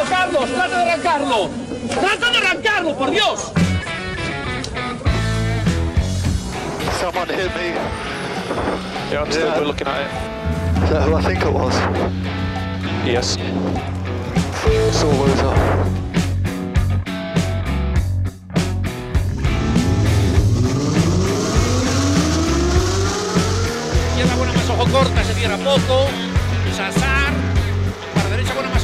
arrancarlo, Carlos! ¡Trata de arrancarlo! ¡Trata de arrancarlo, por Dios! Someone hit me. Yeah, I'm still Yeah. looking at it. Is that who I think it was? Yes. Saw loser. Izquierda buena más ojo corta, se cierra poco. Sasar.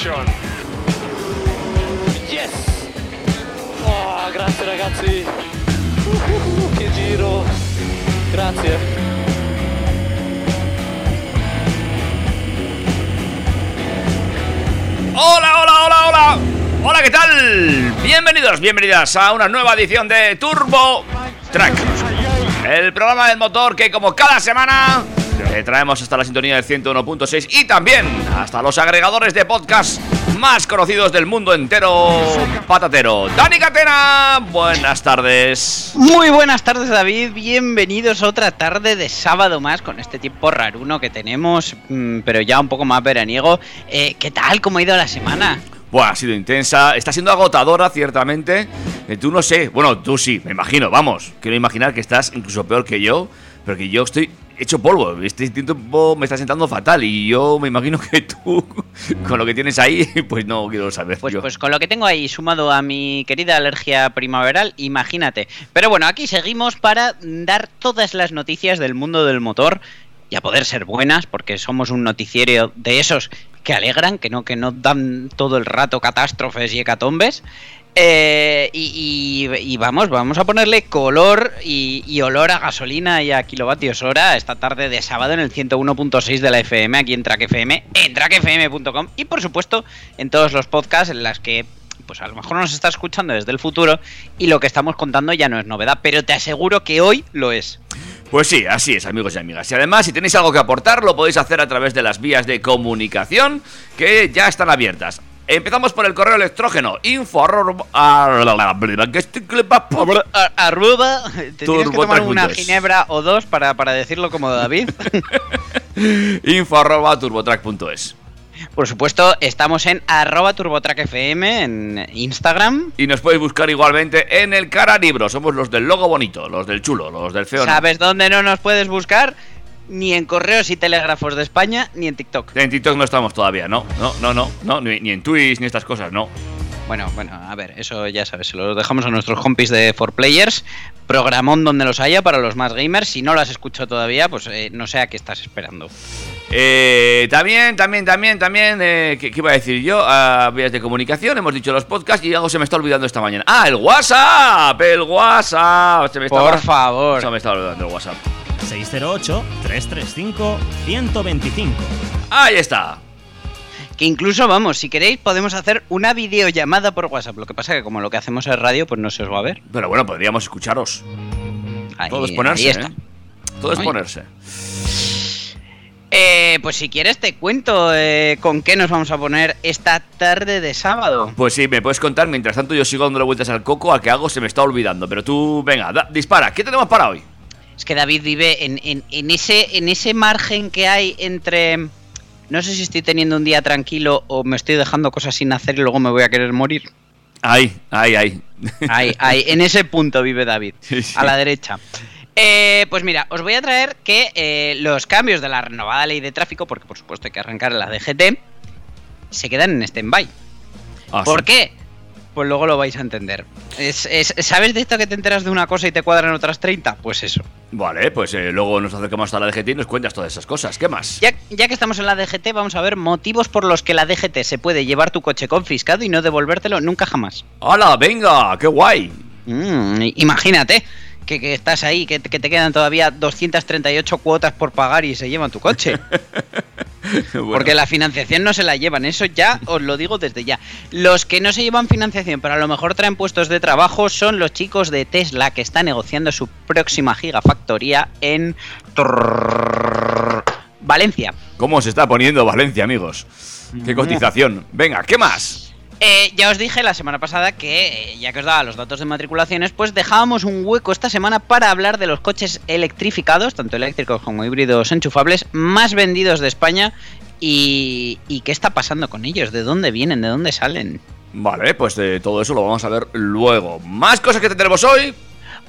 Yes! Oh, grazie ragazzi! Uh, che giro! Grazie! Hola, hola, hola, hola. Hola, ¿qué tal? Bienvenidos, bienvenidas a una nueva edición de Turbo Track. El programa del motor que como cada semana te traemos hasta la sintonía del 101.6 y también hasta los agregadores de podcast más conocidos del mundo entero patatero. Dani Catena, buenas tardes. Muy buenas tardes David, bienvenidos a otra tarde de sábado más con este tiempo raruno que tenemos, mm, pero ya un poco más veraniego. Eh, ¿Qué tal? ¿Cómo ha ido la semana? Bueno, ha sido intensa, está siendo agotadora, ciertamente. Eh, Tú no sé, bueno, tú sí, me imagino, vamos. Quiero imaginar que estás incluso peor que yo, pero que yo estoy hecho polvo. Este tiempo me está sentando fatal y yo me imagino que tú, con lo que tienes ahí, pues no quiero saber. Pues, yo. pues con lo que tengo ahí sumado a mi querida alergia primaveral, imagínate. Pero bueno, aquí seguimos para dar todas las noticias del mundo del motor y a poder ser buenas, porque somos un noticiero de esos que alegran, que no, que no dan todo el rato catástrofes y hecatombes. Eh, y, vamos, vamos a ponerle color y, olor a gasolina y a kilovatios hora esta tarde de sábado en el 101.6 de la FM, aquí en Track FM, en trackfm.com y por supuesto en todos los podcasts en las que pues a lo mejor nos está escuchando desde el futuro y lo que estamos contando ya no es novedad, pero te aseguro que hoy lo es. Pues sí, así es, amigos y amigas. Y además, si tenéis algo que aportar, lo podéis hacer a través de las vías de comunicación que ya están abiertas. Empezamos por el correo electrógeno info arroba- A- Arruba, te tienes que tomar una ginebra o dos para, para decirlo como David. info arroba turbotrack.es. Por supuesto, estamos en arroba turbotrackfm en Instagram. Y nos podéis buscar igualmente en el cara libro. Somos los del logo bonito, los del chulo, los del feo. ¿Sabes dónde no nos puedes buscar? Ni en correos y telégrafos de España, ni en TikTok. En TikTok no estamos todavía, no, no, no, no, no ni, ni en Twitch ni estas cosas, no. Bueno, bueno, a ver, eso ya sabes, se lo dejamos a nuestros compis de 4Players. Programón donde los haya para los más gamers. Si no lo has escuchado todavía, pues eh, no sé a qué estás esperando. Eh, también, también, también, también, eh, ¿qué, qué iba a decir yo? A vías de comunicación, hemos dicho los podcasts y algo se me está olvidando esta mañana. ¡Ah, el WhatsApp! ¡El WhatsApp! Se me Por estaba, favor. Se me estaba olvidando el WhatsApp. 608-335-125. Ahí está. Que incluso, vamos, si queréis, podemos hacer una videollamada por WhatsApp. Lo que pasa que como lo que hacemos es radio, pues no se os va a ver. Pero bueno, podríamos escucharos. Ahí, Todo es ponerse, ahí está. ¿eh? Todo es Ay. ponerse. Eh, pues si quieres te cuento eh, con qué nos vamos a poner esta tarde de sábado. Pues sí, me puedes contar. Mientras tanto, yo sigo dándole vueltas al coco. A que algo se me está olvidando. Pero tú, venga, da- dispara. ¿Qué tenemos para hoy? Es que David vive en, en- en ese, en ese margen que hay entre... No sé si estoy teniendo un día tranquilo o me estoy dejando cosas sin hacer y luego me voy a querer morir. Ahí, ahí, ahí. Ahí, ahí, en ese punto vive David, Sí, sí. a la derecha. Eh, pues mira, os voy a traer que eh, los cambios de la renovada ley de tráfico, porque por supuesto hay que arrancar la DGT, se quedan en stand-by. Ah, ¿Por sí. qué? Pues luego lo vais a entender. Es- es- ¿Sabes de esto que te enteras de una cosa y te cuadran otras 30? Pues eso. Vale, pues eh, luego nos acercamos hasta la DGT y nos cuentas todas esas cosas. ¿Qué más? Ya, ya que estamos en la DGT, vamos a ver motivos por los que la DGT se puede llevar tu coche confiscado y no devolvértelo nunca jamás. ¡Hala, venga! ¡Qué guay! Mm, imagínate que, que estás ahí, que, que te quedan todavía 238 cuotas por pagar y se llevan tu coche. Bueno, Porque la financiación no se la llevan, eso ya os lo digo desde ya. Los que no se llevan financiación, pero a lo mejor traen puestos de trabajo, son los chicos de Tesla que están negociando su próxima gigafactoría en Trrr, Valencia. ¿Cómo se está poniendo Valencia, amigos? Qué cotización. Venga, ¿qué más? Eh, ya os dije la semana pasada que, eh, ya que os daba los datos de matriculaciones, pues dejábamos un hueco esta semana para hablar de los coches electrificados, tanto eléctricos como híbridos enchufables, más vendidos de España y, y qué está pasando con ellos, de dónde vienen, de dónde salen. Vale, pues de todo eso lo vamos a ver luego. Más cosas que tendremos hoy.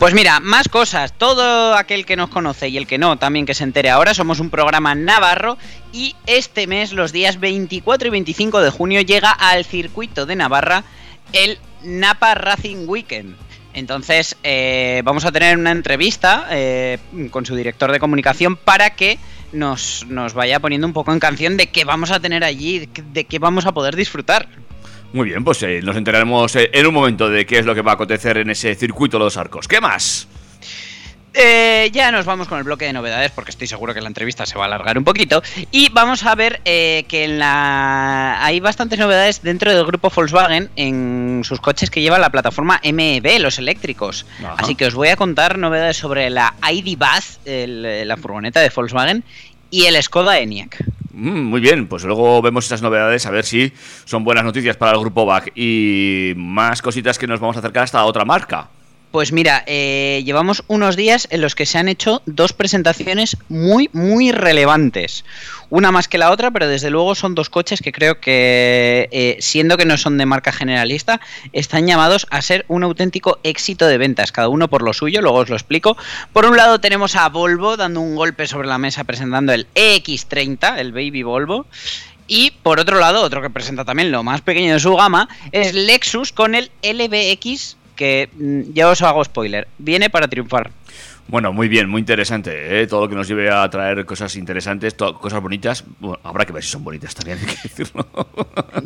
Pues mira, más cosas. Todo aquel que nos conoce y el que no, también que se entere ahora, somos un programa navarro y este mes, los días 24 y 25 de junio, llega al circuito de Navarra el Napa Racing Weekend. Entonces, eh, vamos a tener una entrevista eh, con su director de comunicación para que nos, nos vaya poniendo un poco en canción de qué vamos a tener allí, de qué vamos a poder disfrutar. Muy bien, pues eh, nos enteraremos eh, en un momento de qué es lo que va a acontecer en ese circuito de los arcos. ¿Qué más? Eh, ya nos vamos con el bloque de novedades porque estoy seguro que la entrevista se va a alargar un poquito. Y vamos a ver eh, que en la... hay bastantes novedades dentro del grupo Volkswagen en sus coches que llevan la plataforma MEB, los eléctricos. Ajá. Así que os voy a contar novedades sobre la ID Buzz, el- la furgoneta de Volkswagen, y el Skoda ENIAC. Mm, muy bien, pues luego vemos esas novedades a ver si son buenas noticias para el grupo BAC y más cositas que nos vamos a acercar hasta otra marca. Pues mira, eh, llevamos unos días en los que se han hecho dos presentaciones muy, muy relevantes. Una más que la otra, pero desde luego son dos coches que creo que, eh, siendo que no son de marca generalista, están llamados a ser un auténtico éxito de ventas, cada uno por lo suyo, luego os lo explico. Por un lado tenemos a Volvo dando un golpe sobre la mesa presentando el EX30, el Baby Volvo. Y por otro lado, otro que presenta también lo más pequeño de su gama es Lexus con el LBX que mm, ya os hago spoiler, viene para triunfar. Bueno, muy bien, muy interesante, ¿eh? todo lo que nos lleve a traer cosas interesantes, cosas bonitas. Bueno, habrá que ver si son bonitas también, hay que decirlo.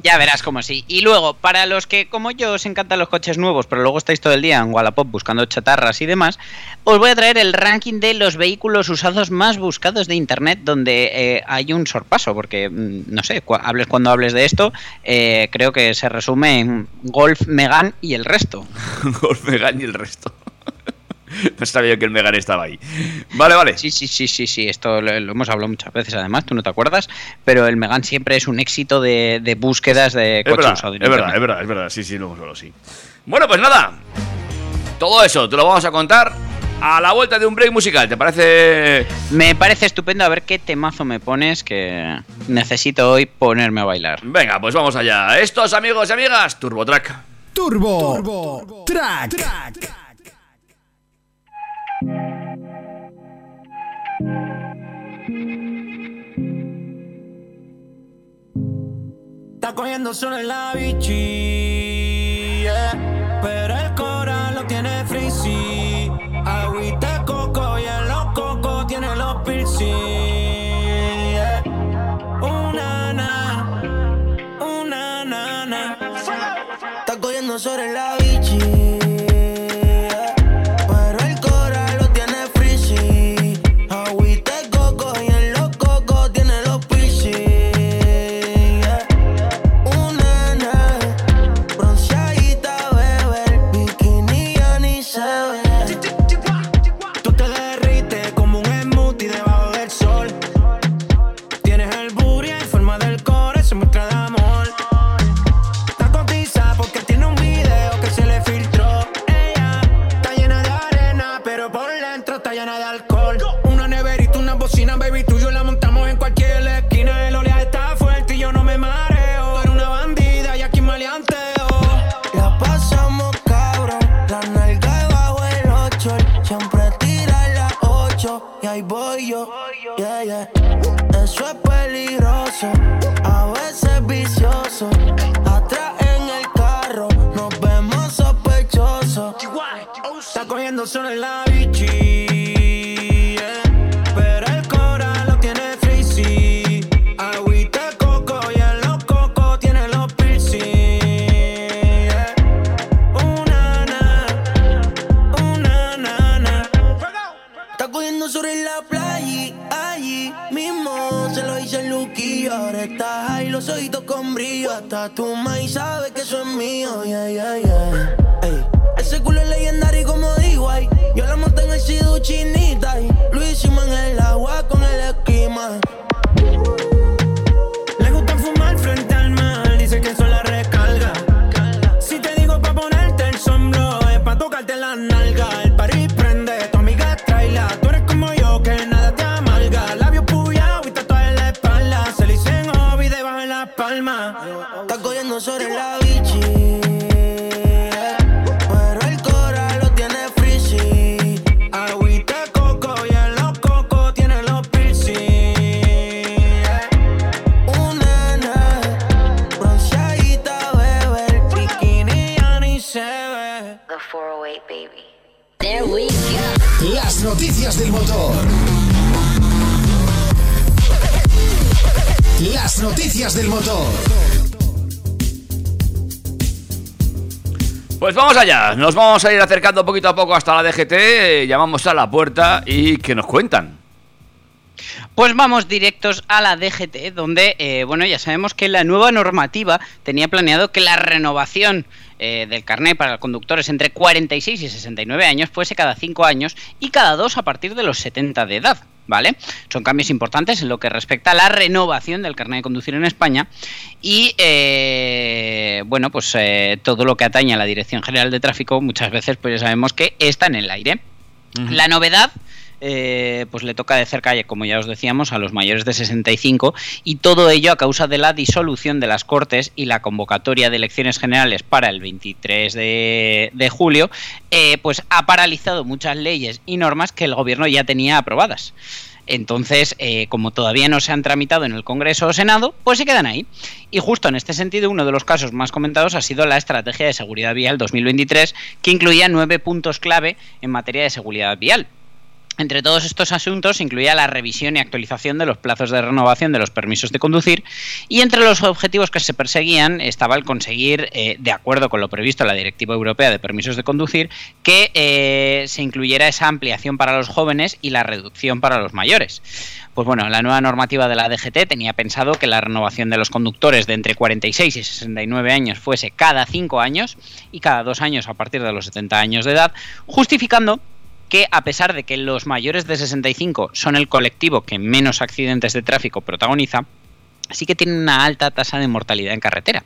Ya verás como sí. Y luego, para los que como yo os encantan los coches nuevos, pero luego estáis todo el día en Wallapop buscando chatarras y demás, os voy a traer el ranking de los vehículos usados más buscados de internet, donde eh, hay un sorpaso, porque mm, no sé, hables cuando hables de esto, eh, creo que se resume en Golf, Megan y el resto. Golf Megan y el resto. No sabía yo que el Megan estaba ahí. Vale, vale. Sí, sí, sí, sí, sí, esto lo, lo hemos hablado muchas veces además, tú no te acuerdas, pero el Megan siempre es un éxito de, de búsquedas de Es coches verdad, usados. en es verdad, es verdad, es verdad. Sí, sí, lo hemos hablado, sí. Bueno, pues nada. Todo eso te lo vamos a contar a la vuelta de un break musical. ¿Te parece? Me parece estupendo a ver qué temazo me pones que necesito hoy ponerme a bailar. Venga, pues vamos allá. Estos amigos y amigas, TurboTrack. Turbo, Track. Está cogiendo solo en la yeah. pero el coral lo tiene frizzy. Agüita coco y en los cocos tiene los piercing. Una na, una nana. Está cogiendo sobre la bichi. Ahí voy yo. Yeah, yeah. Eso es peligroso, a veces vicioso. Atrás en el carro nos vemos sospechosos. Está cogiendo solo en la tu maíz sabe que eso es mío. Yeah, yeah, yeah. Ey, Ese culo es legendario como digo. Yo la monté en el sido chinita. Y lo hicimos en el agua con el esquema. Pues vamos allá, nos vamos a ir acercando poquito a poco hasta la DGT, llamamos a la puerta y que nos cuentan. Pues vamos directos a la DGT, donde, eh, bueno, ya sabemos que la nueva normativa tenía planeado que la renovación eh, del carnet para conductores entre 46 y 69 años fuese cada 5 años y cada 2 a partir de los 70 de edad. ¿Vale? Son cambios importantes en lo que respecta a la renovación del carnet de conducir en España y, eh, bueno, pues eh, todo lo que atañe a la Dirección General de Tráfico muchas veces pues ya sabemos que está en el aire. La novedad eh, pues le toca de cerca, como ya os decíamos, a los mayores de 65 y todo ello a causa de la disolución de las Cortes y la convocatoria de elecciones generales para el 23 de, julio, eh, pues ha paralizado muchas leyes y normas que el gobierno ya tenía aprobadas. Entonces, eh, como todavía no se han tramitado en el Congreso o Senado, pues se quedan ahí. Y justo en este sentido, uno de los casos más comentados ha sido la Estrategia de Seguridad Vial 2023, que incluía nueve puntos clave en materia de seguridad vial. Entre todos estos asuntos incluía la revisión y actualización de los plazos de renovación de los permisos de conducir y entre los objetivos que se perseguían estaba el conseguir, eh, de acuerdo con lo previsto en la Directiva Europea de Permisos de Conducir, que eh, se incluyera esa ampliación para los jóvenes y la reducción para los mayores. Pues bueno, la nueva normativa de la DGT tenía pensado que la renovación de los conductores de entre 46 y 69 años fuese cada 5 años y cada 2 años a partir de los 70 años de edad, justificando que a pesar de que los mayores de 65 son el colectivo que menos accidentes de tráfico protagoniza, sí que tienen una alta tasa de mortalidad en carretera.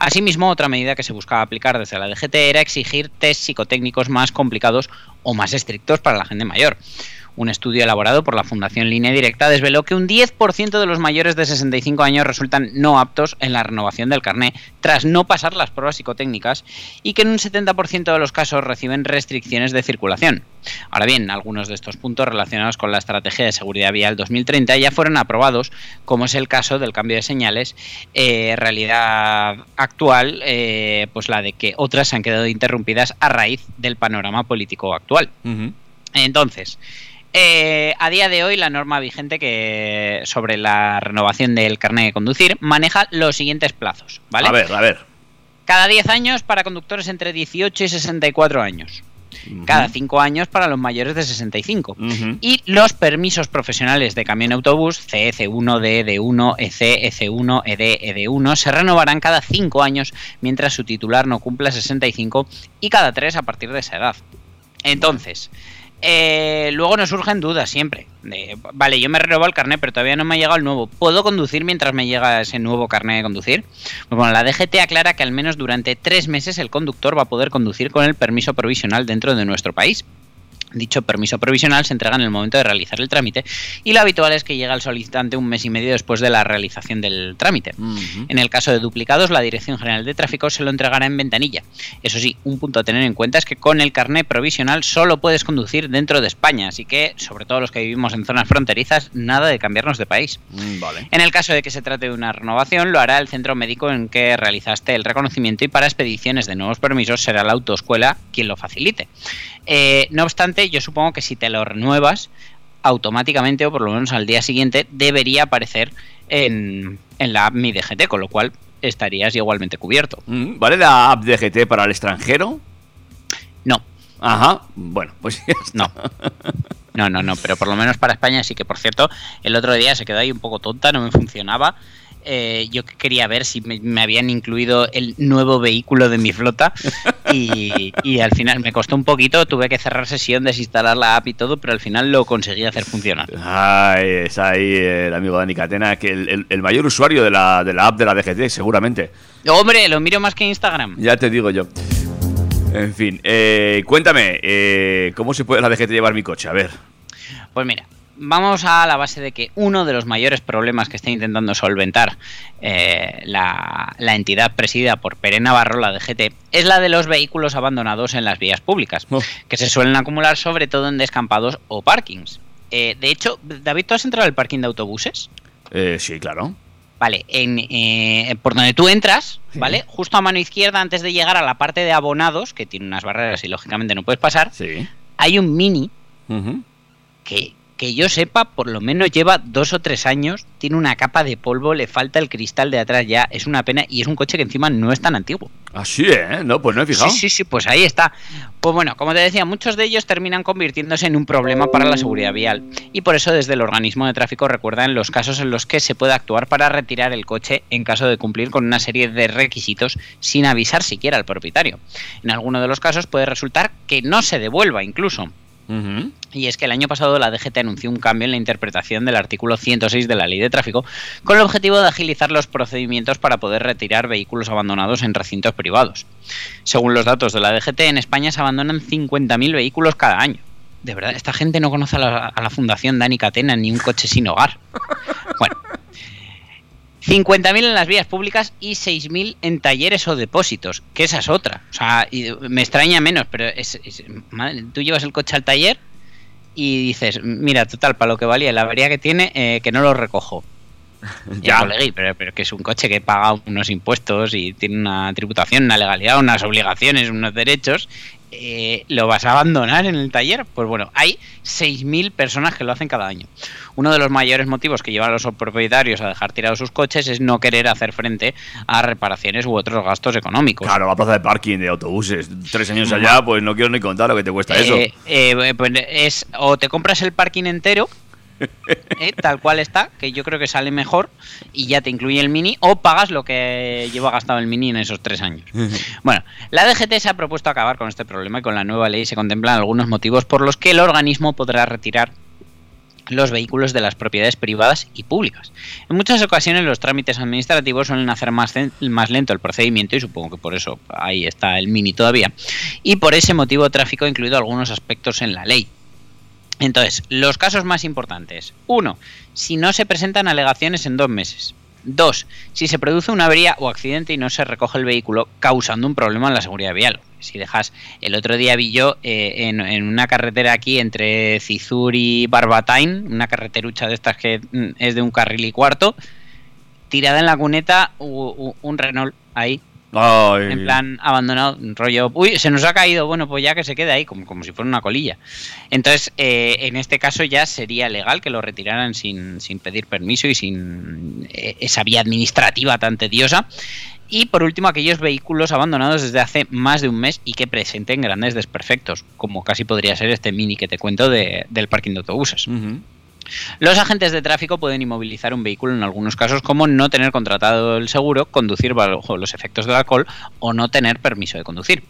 Asimismo, otra medida que se buscaba aplicar desde la DGT era exigir test psicotécnicos más complicados o más estrictos para la gente mayor. Un estudio elaborado por la Fundación Línea Directa desveló que un 10% de los mayores de 65 años resultan no aptos en la renovación del carné tras no pasar las pruebas psicotécnicas y que en un 70% de los casos reciben restricciones de circulación. Ahora bien, algunos de estos puntos relacionados con la Estrategia de Seguridad Vial 2030 ya fueron aprobados, como es el caso del cambio de señales, eh, realidad actual, eh, pues la de que otras se han quedado interrumpidas a raíz del panorama político actual. Entonces, eh, a día de hoy la norma vigente que sobre la renovación del carnet de conducir maneja los siguientes plazos, ¿vale? A ver, a ver. Cada 10 años para conductores entre 18 y 64 años. Cada 5 años para los mayores de 65. Ujú. Y los permisos profesionales de camión y autobús CEC1, DED1, EC, EC1, ED, ED1 se renovarán cada 5 años mientras su titular no cumpla 65 y cada 3 a partir de esa edad. Entonces, eh, luego nos surgen dudas siempre. Vale, yo me renuevo el carnet, pero todavía no me ha llegado el nuevo. ¿Puedo conducir mientras me llega ese nuevo carnet de conducir? Pues bueno, la DGT aclara que al menos durante tres meses el conductor va a poder conducir con el permiso provisional dentro de nuestro país. Dicho permiso provisional se entrega en el momento de realizar el trámite y lo habitual es que llega al solicitante un mes y medio después de la realización del trámite. En el caso de duplicados, la Dirección General de Tráfico se lo entregará en ventanilla. Eso sí, un punto a tener en cuenta es que con el carnet provisional solo puedes conducir dentro de España, así que, sobre todo los que vivimos en zonas fronterizas, nada de cambiarnos de país. Mm, Vale. En el caso de que se trate de una renovación, lo hará el centro médico en que realizaste el reconocimiento y para expediciones de nuevos permisos será la autoescuela quien lo facilite. Eh, no obstante, yo supongo que si te lo renuevas, automáticamente o por lo menos al día siguiente debería aparecer en, en la app Mi DGT, con lo cual estarías igualmente cubierto. Mm, ¿Vale la app de GT para el extranjero? No, Ajá. Bueno, pues ya está. no. No, no, no, pero por lo menos para España sí que, por cierto, el otro día se quedó ahí un poco tonta, no me funcionaba. Eh, yo quería ver si me, me habían incluido el nuevo vehículo de mi flota y, y al final me costó un poquito, tuve que cerrar sesión, desinstalar la app y todo, pero al final lo conseguí hacer funcionar. Ay, es ahí el amigo Dani Catena, que el, el- el mayor usuario de la, de la app de la DGT, seguramente. Hombre, lo miro más que Instagram. Ya te digo yo. En fin, eh, cuéntame, eh, ¿cómo se puede la DGT llevar mi coche? A ver. Pues mira, vamos a la base de que uno de los mayores problemas que está intentando solventar eh, la, la entidad presidida por Pere Navarro, la DGT, es la de los vehículos abandonados en las vías públicas, que se suelen acumular sobre todo en descampados o parkings. Eh, de hecho, David, ¿tú has entrado al parking de autobuses? Eh, sí, claro. Vale, en, eh, por donde tú entras, Sí. ¿vale? Justo a mano izquierda, antes de llegar a la parte de abonados, que tiene unas barreras y lógicamente no puedes pasar, Sí. hay un mini que, que yo sepa, por lo menos lleva dos o tres años, tiene una capa de polvo, le falta el cristal de atrás ya, es una pena y es un coche que encima no es tan antiguo. Así, ¿eh? No, pues no he fijado. Sí, sí, sí, pues ahí está. Pues bueno, como te decía, muchos de ellos terminan convirtiéndose en un problema para la seguridad vial y por eso desde el organismo de tráfico recuerdan los casos en los que se puede actuar para retirar el coche en caso de cumplir con una serie de requisitos sin avisar siquiera al propietario. En alguno de los casos puede resultar que no se devuelva incluso. Y es que el año pasado la DGT anunció un cambio en la interpretación del artículo 106 de la Ley de Tráfico con el objetivo de agilizar los procedimientos para poder retirar vehículos abandonados en recintos privados. Según los datos de la DGT, en España se abandonan 50.000 vehículos cada año. De verdad, esta gente no conoce a la, a la Fundación Dani Catena ni un coche sin hogar. Bueno. 50.000 en las vías públicas y 6.000 en talleres o depósitos, que esa es otra. O sea, y me extraña menos, pero es, es- madre, tú llevas el coche al taller y dices, mira, total, para lo que valía la avería que tiene, eh, que no lo recojo. Ya. Ya, colegui, pero, pero que es un coche que paga unos impuestos y tiene una tributación, una legalidad, unas obligaciones, unos derechos, eh, ¿lo vas a abandonar en el taller? Pues bueno, hay 6.000 personas que lo hacen cada año. Uno de los mayores motivos que llevan a los propietarios a dejar tirados sus coches es no querer hacer frente a reparaciones u otros gastos económicos. Claro, la plaza de parking de autobuses. Tres años allá, pues no quiero ni contar lo que te cuesta eso. Eh, eh, pues es o te compras el parking entero, eh, tal cual está, que yo creo que sale mejor y ya te incluye el mini, o pagas lo que lleva gastado el mini en esos tres años. Bueno, la DGT se ha propuesto acabar con este problema y con la nueva ley se contemplan algunos motivos por los que el organismo podrá retirar los vehículos de las propiedades privadas y públicas. En muchas ocasiones los trámites administrativos suelen hacer más, más lento el procedimiento y supongo que por eso ahí está el mini todavía. Y por ese motivo tráfico ha incluido algunos aspectos en la ley. Entonces, los casos más importantes. Uno, si no se presentan alegaciones en dos meses. Dos, si se produce una avería o accidente y no se recoge el vehículo causando un problema en la seguridad vial. Si dejas, el otro día vi yo eh, en, en una carretera aquí entre Cizur y Barbatain, una carreterucha de estas que mm, es de un carril y cuarto, tirada en la cuneta un Renault ahí, Ay. en plan abandonado, rollo, uy, se nos ha caído, bueno, pues ya que se quede ahí, como, como si fuera una colilla. Entonces, eh, en este caso ya sería legal que lo retiraran sin, sin pedir permiso y sin eh, esa vía administrativa tan tediosa. Y por último, aquellos vehículos abandonados desde hace más de un mes y que presenten grandes desperfectos, como casi podría ser este mini que te cuento de- del parking de autobuses. Los agentes de tráfico pueden inmovilizar un vehículo en algunos casos como no tener contratado el seguro, conducir bajo los efectos del alcohol o no tener permiso de conducir.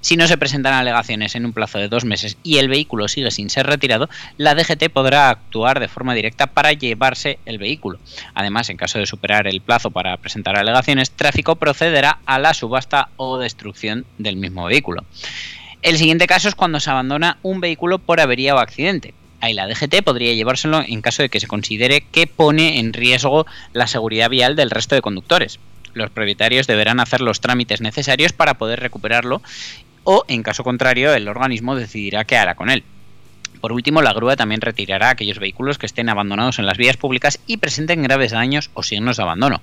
Si no se presentan alegaciones en un plazo de dos meses y el vehículo sigue sin ser retirado, la DGT podrá actuar de forma directa para llevarse el vehículo. Además, en caso de superar el plazo para presentar alegaciones, tráfico procederá a la subasta o destrucción del mismo vehículo. El siguiente caso es cuando se abandona un vehículo por avería o accidente. Ahí la DGT podría llevárselo en caso de que se considere que pone en riesgo la seguridad vial del resto de conductores. Los propietarios deberán hacer los trámites necesarios para poder recuperarlo o, en caso contrario, el organismo decidirá qué hará con él. Por último, la grúa también retirará aquellos vehículos que estén abandonados en las vías públicas y presenten graves daños o signos de abandono.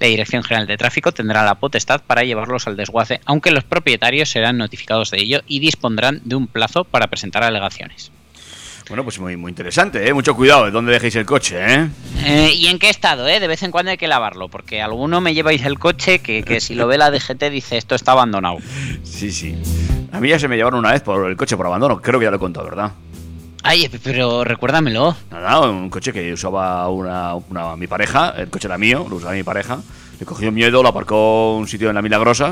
La Dirección General de Tráfico tendrá la potestad para llevarlos al desguace, aunque los propietarios serán notificados de ello y dispondrán de un plazo para presentar alegaciones. Bueno, pues muy, muy interesante, ¿eh? Mucho cuidado de dónde dejéis el coche, ¿eh? Eh, ¿Y en qué estado? Eh? De vez en cuando hay que lavarlo, porque alguno me lleváis el coche que, que si lo ve la DGT dice esto está abandonado. Sí, sí. A mí ya se me llevaron una vez por el coche por abandono. Creo que ya lo he contado, ¿verdad? Ay, pero recuérdamelo. Nada, un coche que usaba una, una- mi pareja, el coche era mío, lo usaba mi pareja. Le cogió miedo, lo aparcó un sitio en la Milagrosa,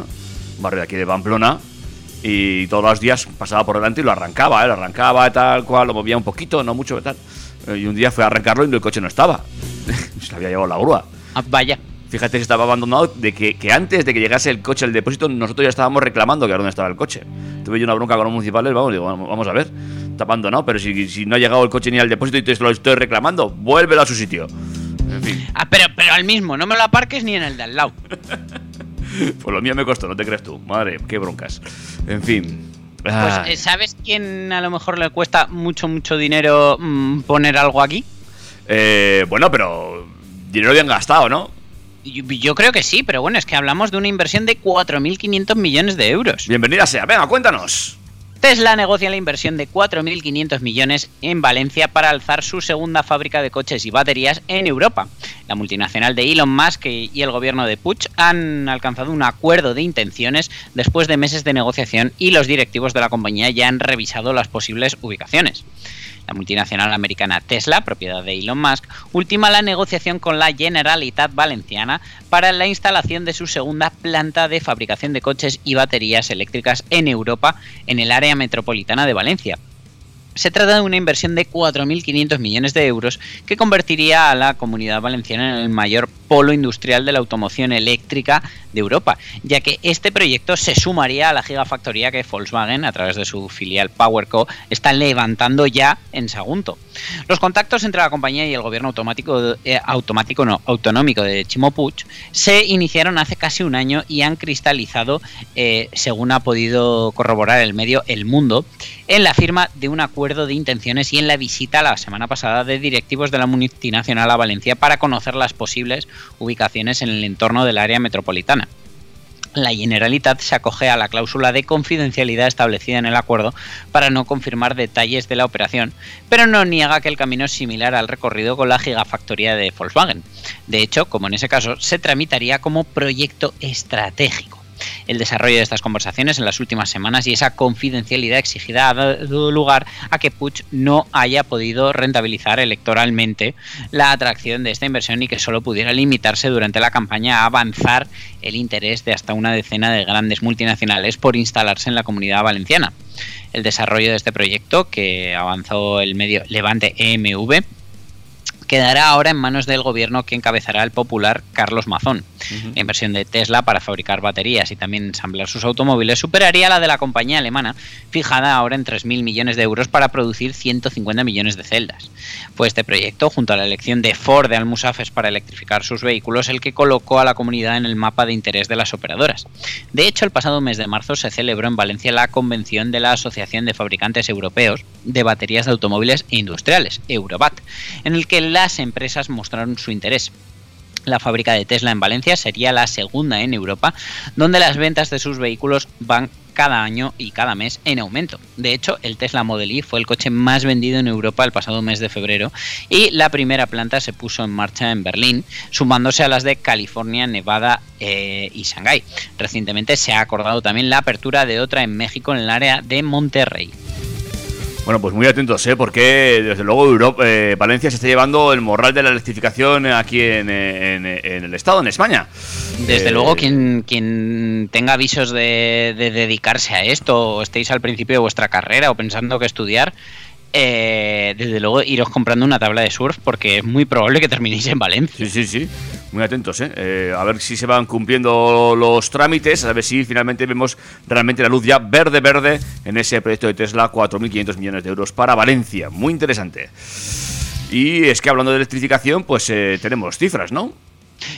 un barrio de aquí de Pamplona. Y todos los días pasaba por delante y lo arrancaba, ¿eh? lo arrancaba tal cual, lo movía un poquito, no mucho tal. Eh, Y un día fue a arrancarlo y el coche no estaba. Se le había llevado la grúa. Ah, vaya. Fíjate que estaba abandonado de que, que antes de que llegase el coche al depósito, nosotros ya estábamos reclamando que a dónde estaba el coche. Tuve yo una bronca con los municipales, vamos, digo, vamos a ver, está abandonado, pero si, si no ha llegado el coche ni al depósito y te lo estoy reclamando, vuélvelo a su sitio. En fin, Ah, pero, pero al mismo, no me lo aparques ni en el de al lado. pues lo mío me costó, no te crees tú. Madre, qué broncas. En fin. Pues, Ay. eh, ¿sabes quién a lo mejor le cuesta mucho, mucho dinero mm, poner algo aquí? Eh, bueno, pero dinero bien gastado, ¿no? Yo, yo creo que sí, pero bueno, es que hablamos de una inversión de 4.500 millones de euros. Bienvenida sea, venga, cuéntanos. Tesla negocia la inversión de 4.500 millones en Valencia para alzar su segunda fábrica de coches y baterías en Europa. La multinacional de Elon Musk y el gobierno de Puig han alcanzado un acuerdo de intenciones después de meses de negociación y los directivos de la compañía ya han revisado las posibles ubicaciones. La multinacional americana Tesla, propiedad de Elon Musk, ultima la negociación con la Generalitat Valenciana para la instalación de su segunda planta de fabricación de coches y baterías eléctricas en Europa, en el área metropolitana de Valencia. Se trata de una inversión de 4.500 millones de euros que convertiría a la comunidad valenciana en el mayor polo industrial de la automoción eléctrica de Europa, ya que este proyecto se sumaría a la gigafactoría que Volkswagen, a través de su filial PowerCo, está levantando ya en Sagunto. Los contactos entre la compañía y el gobierno automático, eh, automático no, autonómico de Chimo Puig se iniciaron hace casi un año y han cristalizado, eh, según ha podido corroborar el medio El Mundo, en la firma de un acuerdo de intenciones y en la visita la semana pasada de directivos de la multinacional a Valencia para conocer las posibles ubicaciones en el entorno del área metropolitana. La Generalitat se acoge a la cláusula de confidencialidad establecida en el acuerdo para no confirmar detalles de la operación, pero no niega que el camino es similar al recorrido con la gigafactoría de Volkswagen. De hecho, como en ese caso, se tramitaría como proyecto estratégico. El desarrollo de estas conversaciones en las últimas semanas y esa confidencialidad exigida ha dado lugar a que Puig no haya podido rentabilizar electoralmente la atracción de esta inversión y que solo pudiera limitarse durante la campaña a avanzar el interés de hasta una decena de grandes multinacionales por instalarse en la comunidad valenciana. El desarrollo de este proyecto, que avanzó el medio Levante EMV, quedará ahora en manos del gobierno que encabezará el popular Carlos Mazón. La inversión de Tesla para fabricar baterías y también ensamblar sus automóviles superaría la de la compañía alemana, fijada ahora en 3.000 millones de euros para producir 150 millones de celdas. Fue este proyecto, junto a la elección de Ford de Almusafes para electrificar sus vehículos, el que colocó a la comunidad en el mapa de interés de las operadoras. De hecho, el pasado mes de marzo se celebró en Valencia la convención de la Asociación de Fabricantes Europeos de Baterías de Automóviles e Industriales, Eurobat, en el que las empresas mostraron su interés. La fábrica de Tesla en Valencia sería la segunda en Europa, donde las ventas de sus vehículos van cada año y cada mes en aumento. De hecho, el Tesla Model Y fue el coche más vendido en Europa el pasado mes de febrero y la primera planta se puso en marcha en Berlín, sumándose a las de California, Nevada eh, y Shanghái. Recientemente se ha acordado también la apertura de otra en México en el área de Monterrey. Bueno, pues muy atentos, ¿eh? Porque desde luego Europa, eh, Valencia se está llevando el morral de la electrificación aquí en, en- en el Estado, en España. Desde Eh, luego, quien, quien tenga avisos de, de dedicarse a esto, o estéis al principio de vuestra carrera o pensando que estudiar, eh, desde luego iros comprando una tabla de surf porque es muy probable que terminéis en Valencia. Sí, sí, sí. Muy atentos, ¿eh? Eh, A ver si se van cumpliendo los trámites, a ver si finalmente vemos realmente la luz ya verde, verde en ese proyecto de Tesla, 4.500 millones de euros para Valencia. Muy interesante. Y es que hablando de electrificación, pues eh, tenemos cifras, ¿no?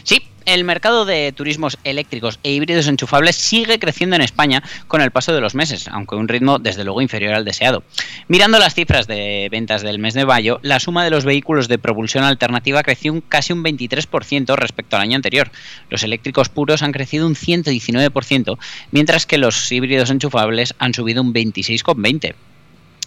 Sí, el mercado de turismos eléctricos e híbridos enchufables sigue creciendo en España con el paso de los meses, aunque un ritmo desde luego inferior al deseado. Mirando las cifras de ventas del mes de mayo, la suma de los vehículos de propulsión alternativa creció un casi un 23% respecto al año anterior. Los eléctricos puros han crecido un 119%, mientras que los híbridos enchufables han subido un 26,20%.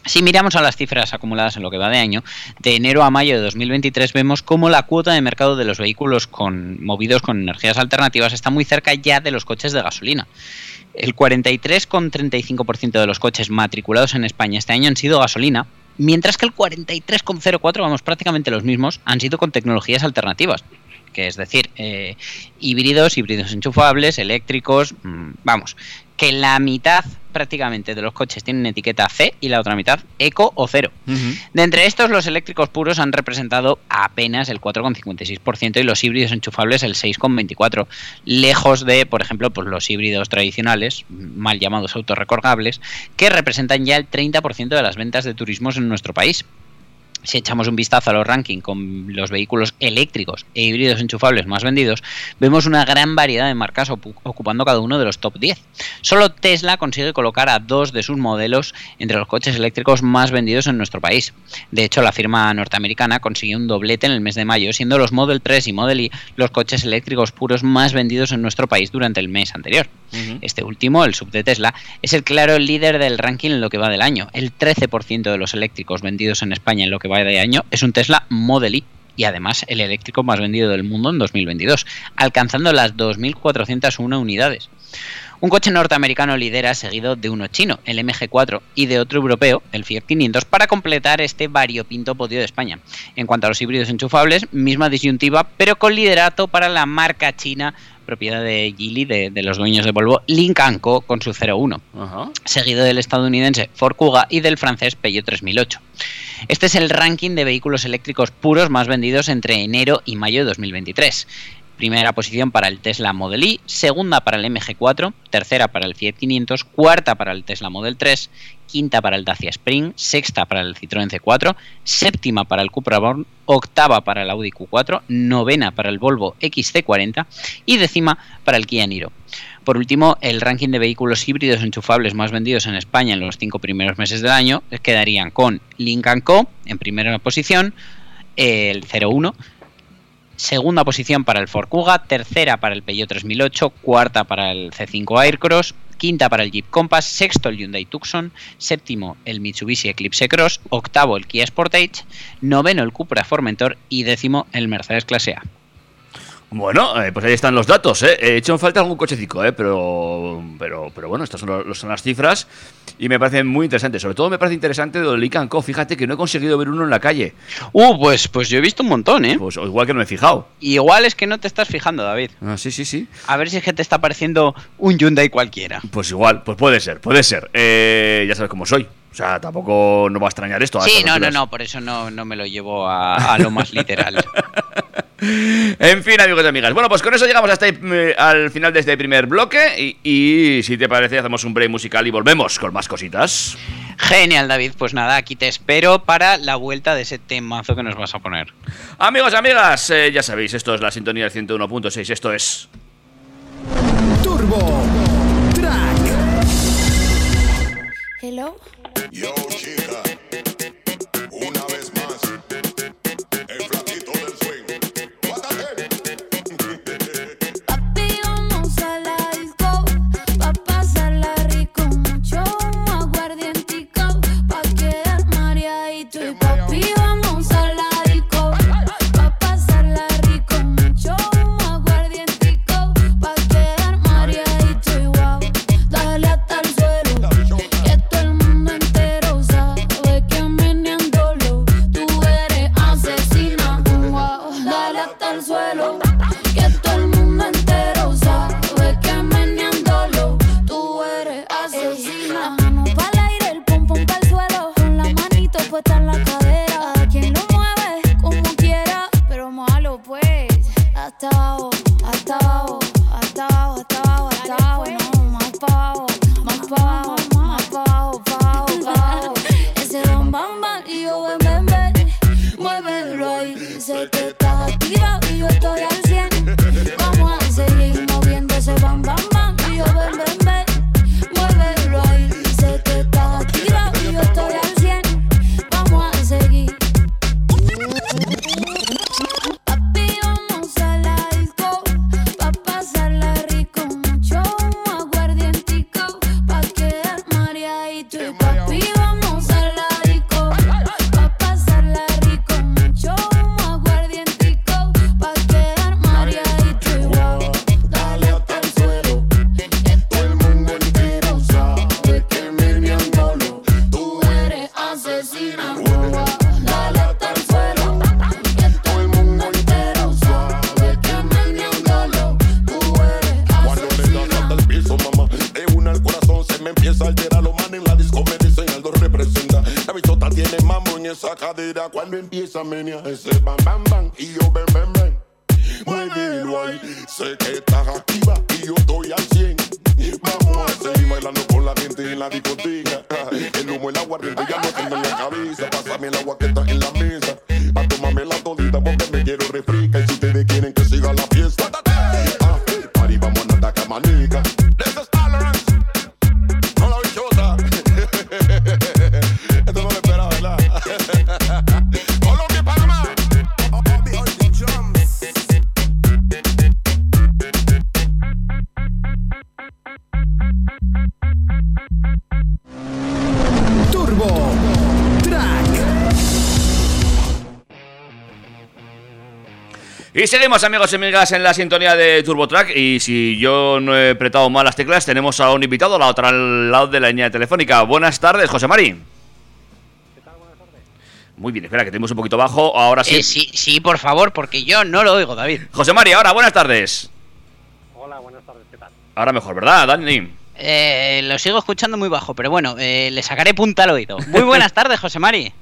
Si miramos a las cifras acumuladas en lo que va de año, de enero a mayo de 2023 vemos cómo la cuota de mercado de los vehículos con, movidos con energías alternativas está muy cerca ya de los coches de gasolina. El 43,35% de los coches matriculados en España este año han sido gasolina, mientras que el 43,04, vamos, prácticamente los mismos, han sido con tecnologías alternativas, que es decir, eh, híbridos, híbridos enchufables, eléctricos, mm, vamos, que la mitad prácticamente de los coches tienen etiqueta C y la otra mitad eco o cero. De entre estos, los eléctricos puros han representado apenas el 4,56% y los híbridos enchufables el 6,24%, lejos de, por ejemplo, pues los híbridos tradicionales, mal llamados autorrecargables, que representan ya el 30% de las ventas de turismos en nuestro país. Si echamos un vistazo a los rankings con los vehículos eléctricos e híbridos enchufables más vendidos, vemos una gran variedad de marcas ocu- ocupando cada uno de los top 10. Solo Tesla consigue colocar a dos de sus modelos entre los coches eléctricos más vendidos en nuestro país. De hecho, la firma norteamericana consiguió un doblete en el mes de mayo, siendo los Model 3 y Model Y los coches eléctricos puros más vendidos en nuestro país durante el mes anterior. Este último, el sub de Tesla, es el claro líder del ranking en lo que va del año. El 13% de los eléctricos vendidos en España en lo que va de año es un Tesla Model Y y además el eléctrico más vendido del mundo en 2022, alcanzando las 2.401 unidades. Un coche norteamericano lidera seguido de uno chino, el MG4, y de otro europeo, el Fiat 500, para completar este variopinto podio de España. En cuanto a los híbridos enchufables, misma disyuntiva, pero con liderato para la marca china propiedad de Geely, de, de los dueños de Volvo, Lynk Co con su 01, Ajá. seguido del estadounidense Ford Kuga y del francés Peugeot 3008. Este es el ranking de vehículos eléctricos puros más vendidos entre enero y mayo de 2023. Primera posición para el Tesla Model Y, segunda para el MG4, tercera para el Fiat 500, cuarta para el Tesla Model 3, quinta para el Dacia Spring, sexta para el Citroën C4, séptima para el Cupra Born, octava para el Audi Q4, novena para el Volvo XC40 y décima para el Kia Niro. Por último, el ranking de vehículos híbridos enchufables más vendidos en España en los cinco primeros meses del año quedarían con Lincoln Co. en primera posición, el 01, segunda posición para el Ford Kuga, tercera para el Peugeot 3008, cuarta para el C5 Aircross, quinta para el Jeep Compass, sexto el Hyundai Tucson, séptimo el Mitsubishi Eclipse Cross, octavo el Kia Sportage, noveno el Cupra Formentor y décimo el Mercedes Clase A. Bueno, eh, pues ahí están los datos, ¿eh? He hecho en falta algún cochecico, ¿eh? Pero, pero, pero bueno, estas son, los- son las cifras y me parecen muy interesantes. Sobre todo me parece interesante lo del Lincoln Co. Fíjate que no he conseguido ver uno en la calle. Uh, pues, pues yo he visto un montón, ¿eh? Pues igual que no me he fijado. Igual es que no te estás fijando, David. Ah, sí, sí, sí. A ver si es que te está pareciendo un Hyundai cualquiera. Pues igual, pues puede ser, puede ser. Eh, ya sabes cómo soy. O sea, tampoco no va a extrañar esto. a Sí, no, no, no, por eso no, no me lo llevo a, a lo más literal. En fin, amigos y amigas. Bueno, pues con eso llegamos hasta eh, al final de este primer bloque. Y, y si te parece, hacemos un break musical y volvemos con más cositas. Genial, David. Pues nada, aquí te espero para la vuelta de ese temazo que nos vas a poner. Amigos y amigas, eh, ya sabéis, esto es la sintonía del 101.6. Esto es. Turbo Track. Hello. Yo, Y seguimos amigos y amigas en la sintonía de TurboTrack y si yo no he apretado mal las teclas tenemos a un invitado a la otra al lado de la línea telefónica. Buenas tardes, José Mari. Muy bien, espera que tenemos un poquito bajo, ahora sí. Eh, sí, sí, por favor, porque yo no lo oigo, David. José Mari, ahora buenas tardes. Hola, buenas tardes, ¿qué tal? Ahora mejor, ¿verdad, Dani? Eh, lo sigo escuchando muy bajo, pero bueno, eh, le sacaré punta al oído. Muy buenas tardes, José Mari.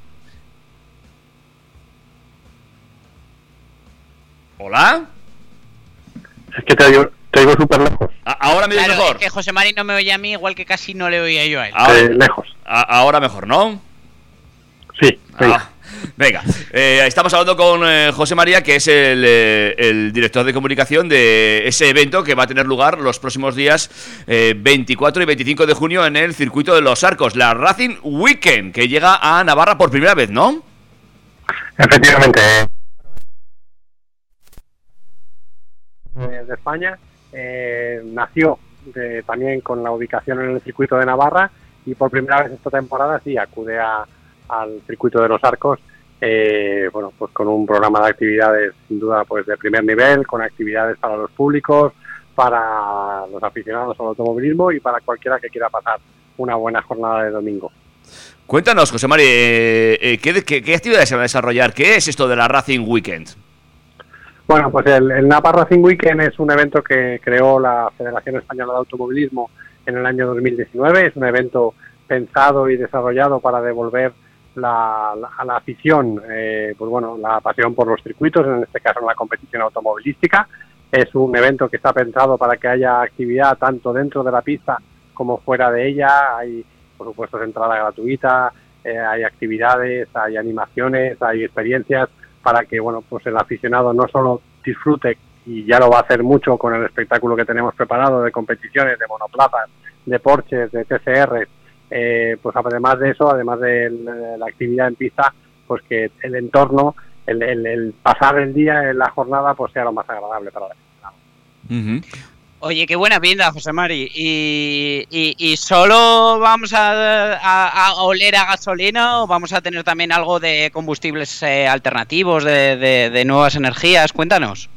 ¿Hola? Es que te oigo, te oigo súper lejos. A- ahora me oyes Claro, mejor. es que José Mari no me oye a mí igual que casi no le oía yo a él. Ahora, Eh, lejos. a- ahora mejor, ¿no? Sí, venga. Ah, venga, Eh, estamos hablando con eh, José María, que es el, eh, el director de comunicación de ese evento que va a tener lugar los próximos días eh, 24 y 25 de junio en el circuito de los Arcos, la Racing Weekend, que llega a Navarra por primera vez, ¿no? Efectivamente. De España eh, nació de- también con la ubicación en el circuito de Navarra y por primera vez esta temporada sí acude a- al circuito de los Arcos. eh, bueno, pues con un programa de actividades sin duda pues de primer nivel, con actividades para los públicos, para los aficionados al automovilismo y para cualquiera que quiera pasar una buena jornada de domingo. Cuéntanos, José eh, eh, ¿qué, qué, qué actividades se van a desarrollar? ¿Qué es esto de la Racing Weekend? Bueno, pues el, el Napa Racing Weekend es un evento que creó la Federación Española de Automovilismo en el año 2019. Es un evento pensado y desarrollado para devolver la, a la afición, eh, pues bueno, la pasión por los circuitos, en este caso en la competición automovilística. Es un evento que está pensado para que haya actividad tanto dentro de la pista como fuera de ella. Hay, por supuesto, entrada gratuita, eh, hay actividades, hay animaciones, hay experiencias para que bueno pues el aficionado no solo disfrute y ya lo va a hacer mucho con el espectáculo que tenemos preparado de competiciones, de monoplazas, de Porsches, de TCR, eh, pues además de eso, además de la la actividad en pista, pues que el entorno, el, el- el pasar el día en la jornada, pues sea lo más agradable para la Oye, qué buena pinta, José Mari. ¿Y, solo vamos a, oler a gasolina o vamos a tener también algo de combustibles eh, alternativos, de, de- de nuevas energías? Cuéntanos.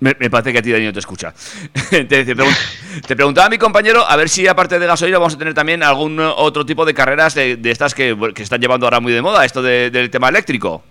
Me, parece que a ti, Dani, no te escucha. te, te pregun- te preguntaba a mi compañero a ver si, aparte de gasolina, vamos a tener también algún otro tipo de carreras de, estas que, que están llevando ahora muy de moda, esto de- del tema eléctrico.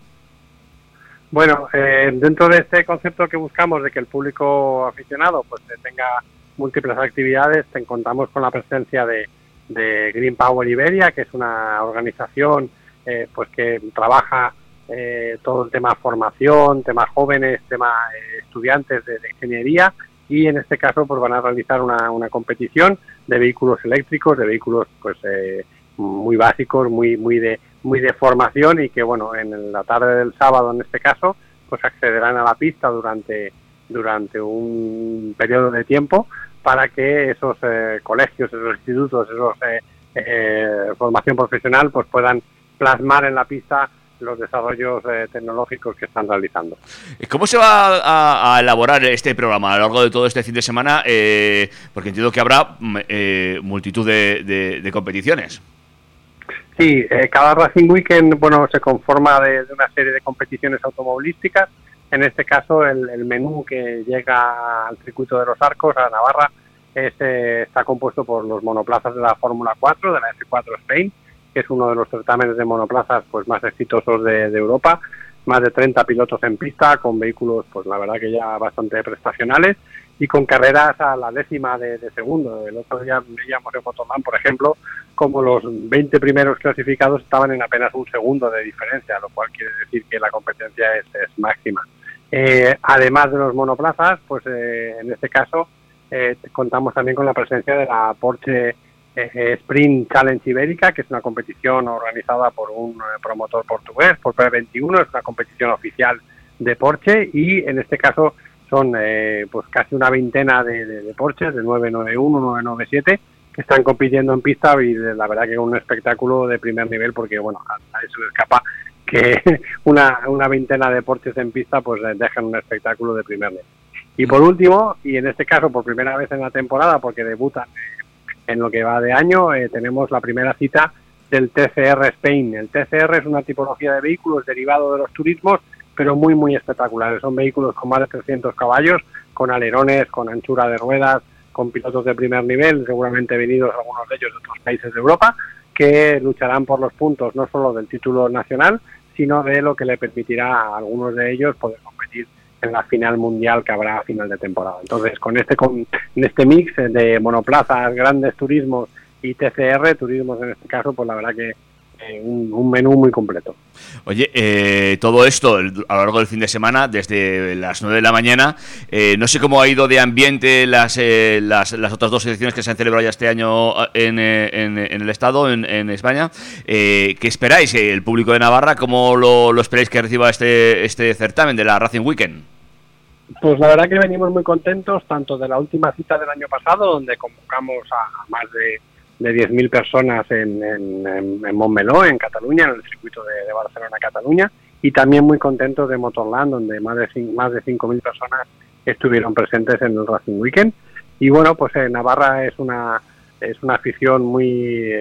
Bueno, eh, dentro de este concepto que buscamos de que el público aficionado pues eh, tenga múltiples actividades, te encontramos con la presencia de, de Green Power Iberia, que es una organización eh, pues que trabaja eh, todo el tema formación, temas jóvenes, temas eh, estudiantes de, de ingeniería y en este caso pues van a realizar una, una competición de vehículos eléctricos, de vehículos pues eh, muy básicos, muy muy de muy de formación y que bueno en la tarde del sábado en este caso pues accederán a la pista durante durante un periodo de tiempo para que esos eh, colegios, esos institutos, esos eh, eh, formación profesional pues puedan plasmar en la pista los desarrollos eh, tecnológicos que están realizando. ¿Cómo se va a, a elaborar este programa a lo largo de todo este fin de semana? Eh, porque entiendo que habrá mm, eh, multitud de competiciones. Sí, eh, cada Racing Weekend bueno, se conforma de, una serie de competiciones automovilísticas. En este caso, el, el menú que llega al circuito de los Arcos, a Navarra, es, eh, está compuesto por los monoplazas de la Fórmula 4, de la F4 Spain, que es uno de los certámenes de monoplazas pues más exitosos de, de Europa. Más de 30 pilotos en pista con vehículos, pues la verdad que ya bastante prestacionales. Y con carreras a la décima de, segundo. El otro día veíamos en Motorland, por ejemplo, como los 20 primeros clasificados estaban en apenas un segundo de diferencia, lo cual quiere decir que la competencia es, es máxima. Eh, además de los monoplazas, pues eh, en este caso eh, contamos también con la presencia de la Porsche eh, Sprint Challenge Ibérica, que es una competición organizada por un promotor portugués, por P21, es una competición oficial de Porsche y en este caso son eh, pues casi una veintena de, de, de Porsches, de 991, 997, que están compitiendo en pista y la verdad que un espectáculo de primer nivel porque bueno, a se le escapa que una, una veintena de Porsches en pista pues eh, dejan un espectáculo de primer nivel. Y por último, y en este caso por primera vez en la temporada, porque debutan eh, en lo que va de año, eh, tenemos la primera cita del TCR Spain. El TCR es una tipología de vehículos derivado de los turismos, pero muy, muy espectaculares. Son vehículos con más de 300 caballos, con alerones, con anchura de ruedas, con pilotos de primer nivel, seguramente venidos algunos de ellos de otros países de Europa, que lucharán por los puntos no solo del título nacional, sino de lo que le permitirá a algunos de ellos poder competir en la final mundial que habrá a final de temporada. Entonces, con este con este mix de monoplazas, grandes turismos y TCR, turismos en este caso, pues la verdad que un, un menú muy completo. Oye, eh, todo esto el- a lo largo del fin de semana, desde las 9 de la mañana, eh, no sé cómo ha ido de ambiente las, eh, las, las otras dos ediciones que se han celebrado ya este año en, eh, en- en el Estado, en, en España. Eh, ¿Qué esperáis? Eh, ¿El público de Navarra cómo lo, lo esperáis que reciba este, este certamen de la Racing Weekend? Pues la verdad que venimos muy contentos, tanto de la última cita del año pasado, donde convocamos a, a más de, de 10.000 personas en, en, en, Montmeló, en Cataluña, en el circuito de, Barcelona-Cataluña, y también muy contentos de Motorland, donde más de, más de 5.000 personas estuvieron presentes en el Racing Weekend. Y bueno, pues eh, Navarra es una, es una afición muy,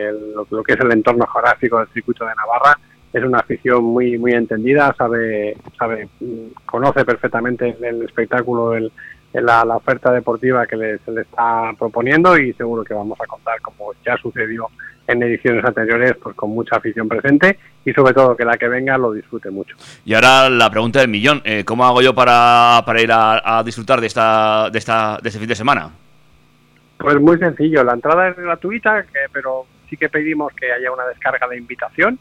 lo, que es el entorno geográfico del circuito de Navarra, es una afición muy muy entendida, sabe, sabe mm, conoce perfectamente el, espectáculo, el- la, la oferta deportiva que le, se le está proponiendo y seguro que vamos a contar, como ya sucedió en ediciones anteriores, pues con mucha afición presente y sobre todo que la que venga lo disfrute mucho. Y ahora la pregunta del millón. eh, ¿Cómo hago yo para, para ir a, a disfrutar de, esta, de, esta, de este fin de semana? Pues muy sencillo, la entrada es gratuita, que- pero sí que pedimos que haya una descarga de invitación,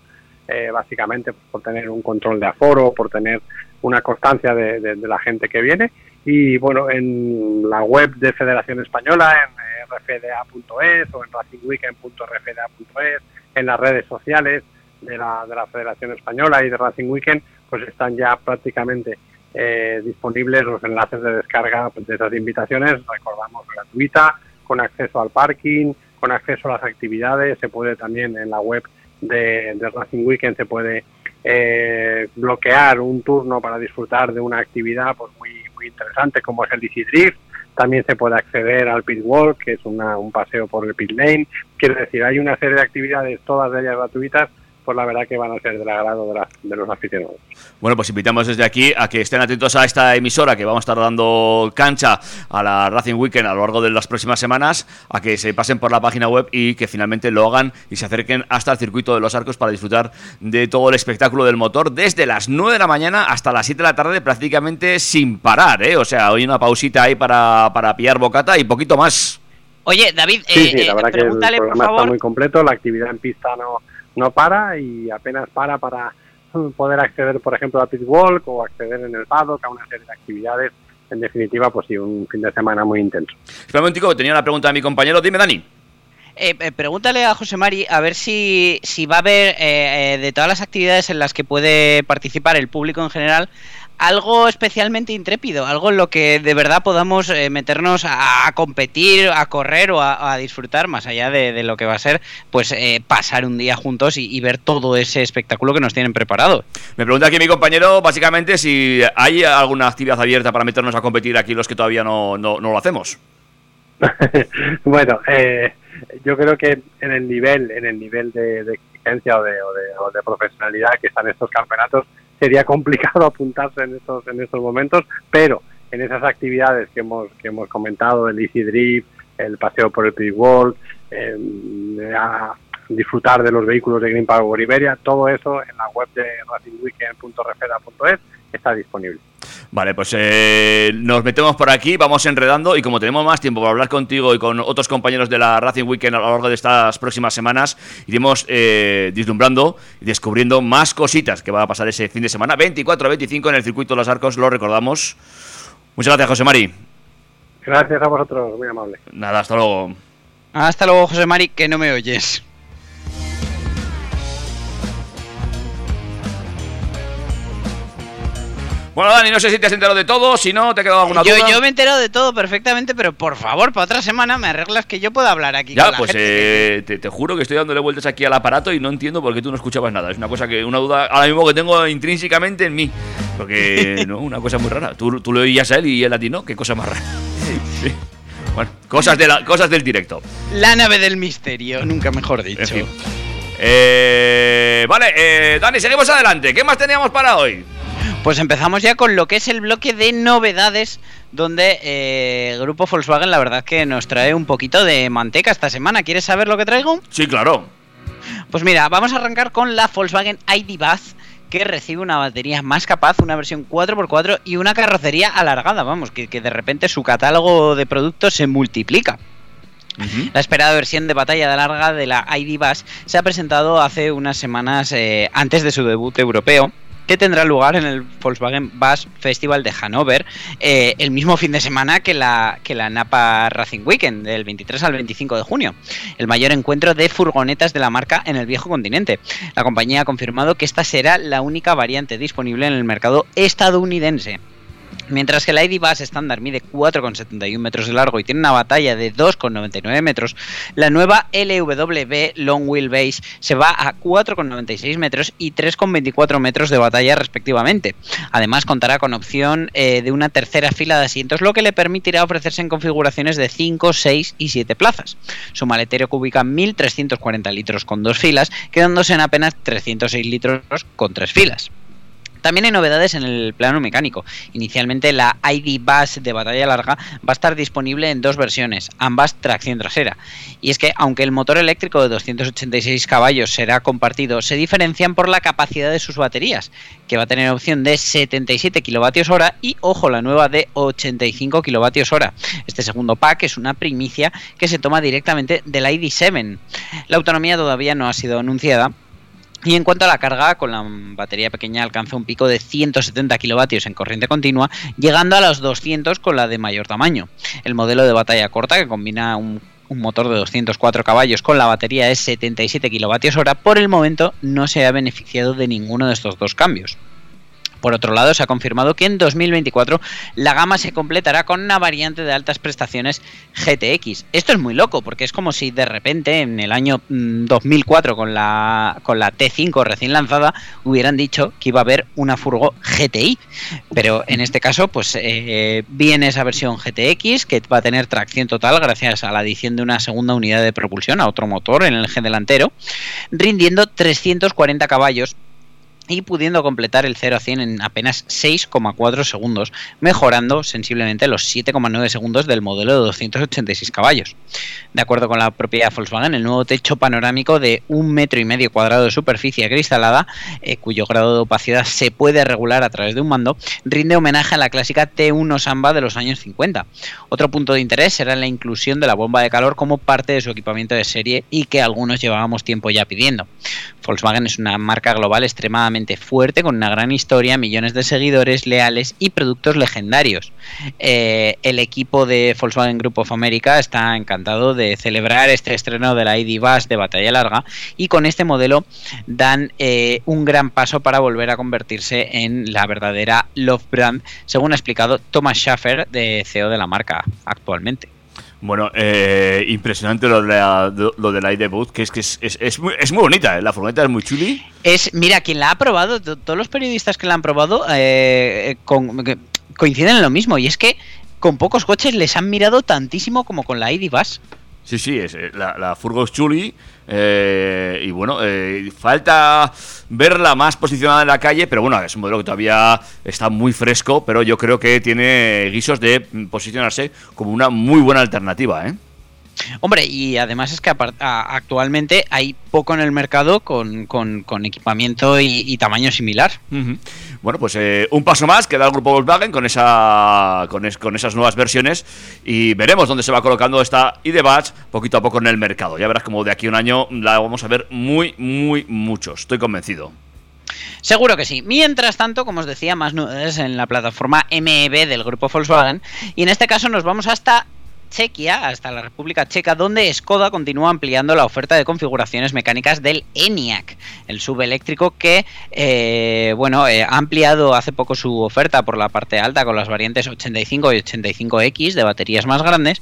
eh, básicamente pues, por tener un control de aforo, por tener una constancia de, de- de la gente que viene. Y bueno, en la web de Federación Española, en eh, rfda.es o en racingweekend.rfda.es, en las redes sociales de la, de la Federación Española y de Racing Weekend, pues están ya prácticamente eh, disponibles los enlaces de descarga de esas invitaciones, recordamos, gratuita, con acceso al parking, con acceso a las actividades, se puede también en la web de, Racing Weekend se puede eh, bloquear un turno para disfrutar de una actividad pues muy muy interesante como es el Easy Drift, también se puede acceder al Pit Walk, que es una- un paseo por el Pit Lane, quiero decir, hay una serie de actividades, todas ellas gratuitas, pues la verdad que van a ser del agrado de, los aficionados. Bueno, pues invitamos desde aquí a que estén atentos a esta emisora que vamos a estar dando cancha a la Racing Weekend a lo largo de las próximas semanas, a que se pasen por la página web y que finalmente lo hagan y se acerquen hasta el circuito de los arcos para disfrutar de todo el espectáculo del motor desde las 9 de la mañana hasta las 7 de la tarde prácticamente sin parar, ¿eh? O sea, hoy una pausita ahí para, para pillar bocata y poquito más. Oye, David, Sí, eh, sí, la eh, verdad que el por programa está muy completo, la actividad en pista no, no para y apenas para para poder acceder, por ejemplo, a pit walk o acceder en el paddock a una serie de actividades. En definitiva, pues sí, un fin de semana muy intenso. Espera un momentico, tenía una pregunta de mi compañero. Dime, Dani. Eh, eh, pregúntale a José Mari a ver si, si va a haber, eh, eh, de todas las actividades en las que puede participar el público en general, algo especialmente intrépido, algo en lo que de verdad podamos eh, meternos a, a competir, a correr o a, a disfrutar, más allá de, de lo que va a ser, pues eh, pasar un día juntos y, y ver todo ese espectáculo que nos tienen preparado. Me pregunta aquí mi compañero, básicamente, si hay alguna actividad abierta para meternos a competir aquí los que todavía no, no, no lo hacemos. bueno, eh, yo creo que en el nivel, en el nivel de, de exigencia o de, o, de, o de profesionalidad que están estos campeonatos, sería complicado apuntarse en estos, en estos momentos, pero en esas actividades que hemos, que hemos comentado, el Easy Drift, el paseo por el Pit World, a disfrutar de los vehículos de Green Power Iberia, todo eso en la web de racingweekend.refeda.es está disponible. Vale, pues eh, nos metemos por aquí, vamos enredando y como tenemos más tiempo para hablar contigo y con otros compañeros de la Racing Weekend a lo largo de estas próximas semanas, iremos eh, vislumbrando y descubriendo más cositas que va a pasar ese fin de semana, 24-25 en el circuito de los arcos, lo recordamos. Muchas gracias, José Mari. Gracias a vosotros, muy amable. Nada, hasta luego. Hasta luego, José Mari, que no me oyes. Bueno, Dani, no sé si te has enterado de todo, si no, te ha quedado alguna Yo, duda. yo me he enterado de todo perfectamente, pero por favor, para otra semana me arreglas que yo pueda hablar aquí Ya, con la pues gente. eh, te, te juro que estoy dándole vueltas aquí al aparato y no entiendo por qué tú no escuchabas nada. Es una cosa que, una duda ahora mismo que tengo intrínsecamente en mí. Porque, no, una cosa muy rara. Tú, tú le oías a él y él a ti no, qué cosa más rara. Sí. Bueno, cosas, de la- cosas del directo. La nave del misterio, nunca mejor dicho. En fin. Eh, vale, eh, Dani, seguimos adelante. ¿Qué más teníamos para hoy? Pues empezamos ya con lo que es el bloque de novedades, donde eh, el grupo Volkswagen la verdad que nos trae un poquito de manteca esta semana. ¿Quieres saber lo que traigo? Sí, claro. Pues mira, vamos a arrancar con la Volkswagen ID Buzz, que recibe una batería más capaz, una versión 4x4 y una carrocería alargada, vamos, que, que de repente su catálogo de productos se multiplica. La esperada versión de batalla de larga de la ID Buzz se ha presentado hace unas semanas eh, antes de su debut europeo que tendrá lugar en el Volkswagen Bus Festival de Hannover eh, el mismo fin de semana que la, que la Napa Racing Weekend, del 23 al 25 de junio, el mayor encuentro de furgonetas de la marca en el viejo continente. La compañía ha confirmado que esta será la única variante disponible en el mercado estadounidense. Mientras que la ID Bus estándar mide 4,71 metros de largo y tiene una batalla de 2,99 metros, la nueva LWB Long Wheelbase se va a 4,96 metros y 3,24 metros de batalla respectivamente. Además contará con opción eh, de una tercera fila de asientos, lo que le permitirá ofrecerse en configuraciones de 5, 6 y 7 plazas. Su maletero cubica 1.340 litros con dos filas, quedándose en apenas 306 litros con tres filas. También hay novedades en el plano mecánico. Inicialmente la ID Bus de batalla larga va a estar disponible en dos versiones, ambas tracción trasera. Y es que aunque el motor eléctrico de 286 caballos será compartido, se diferencian por la capacidad de sus baterías, que va a tener opción de 77 kWh y, ojo, la nueva de 85 kWh. Este segundo pack es una primicia que se toma directamente del ID7. La autonomía todavía no ha sido anunciada, y en cuanto a la carga, con la batería pequeña alcanza un pico de 170 kilovatios en corriente continua, llegando a los 200 con la de mayor tamaño. El modelo de batalla corta, que combina un, un motor de 204 caballos con la batería de 77 kilovatios hora, por el momento no se ha beneficiado de ninguno de estos dos cambios. Por otro lado, se ha confirmado que en 2024 la gama se completará con una variante de altas prestaciones GTX. Esto es muy loco, porque es como si de repente en el año mm, 2004 con la, con la T5 recién lanzada hubieran dicho que iba a haber una furgo GTI. Pero en este caso, pues eh, viene esa versión GTX que va a tener tracción total gracias a la adición de una segunda unidad de propulsión a otro motor en el eje delantero, rindiendo 340 caballos y pudiendo completar el 0 a 100 en apenas 6,4 segundos, mejorando sensiblemente los 7,9 segundos del modelo de 286 caballos. De acuerdo con la propia Volkswagen, el nuevo techo panorámico de un metro y medio cuadrado de superficie acristalada, eh, cuyo grado de opacidad se puede regular a través de un mando, rinde homenaje a la clásica T1 Samba de los años 50. Otro punto de interés será la inclusión de la bomba de calor como parte de su equipamiento de serie y que algunos llevábamos tiempo ya pidiendo. Volkswagen es una marca global extremadamente fuerte, con una gran historia, millones de seguidores leales y productos legendarios. Eh, el equipo de Volkswagen Group of America está encantado de celebrar este estreno de la ID Bus de batalla larga y con este modelo dan eh, un gran paso para volver a convertirse en la verdadera Love Brand, según ha explicado Thomas Schaffer, de CEO de la marca actualmente. Bueno, eh, impresionante lo de la, lo de la ID Booth, que es que es, es, es muy, es muy bonita, ¿eh? la furgoneta es muy chuli. Es, mira, quien la ha probado, to- todos los periodistas que la han probado eh, con- coinciden en lo mismo, y es que con pocos coches les han mirado tantísimo como con la ID. Sí, sí, es, eh, la, la furgo es chuli. eh, y bueno, eh, falta verla más posicionada en la calle, pero bueno, es un modelo que todavía está muy fresco, pero yo creo que tiene guisos de posicionarse como una muy buena alternativa, ¿eh? Hombre, y además es que actualmente hay poco en el mercado con, con- con equipamiento y, y tamaño similar. Bueno, pues eh, un paso más que da el grupo Volkswagen con esa con, es- con esas nuevas versiones y veremos dónde se va colocando esta ID-Batch poquito a poco en el mercado. Ya verás como de aquí a un año la vamos a ver muy, muy mucho. Estoy convencido. Seguro que sí. Mientras tanto, como os decía, más novedades en la plataforma MEB del grupo Volkswagen. Y en este caso nos vamos hasta Chequia, hasta la República Checa, donde Skoda continúa ampliando la oferta de configuraciones mecánicas del ENIAC, el subeléctrico que, eh, bueno, eh, ha ampliado hace poco su oferta por la parte alta con las variantes 85 y 85X de baterías más grandes,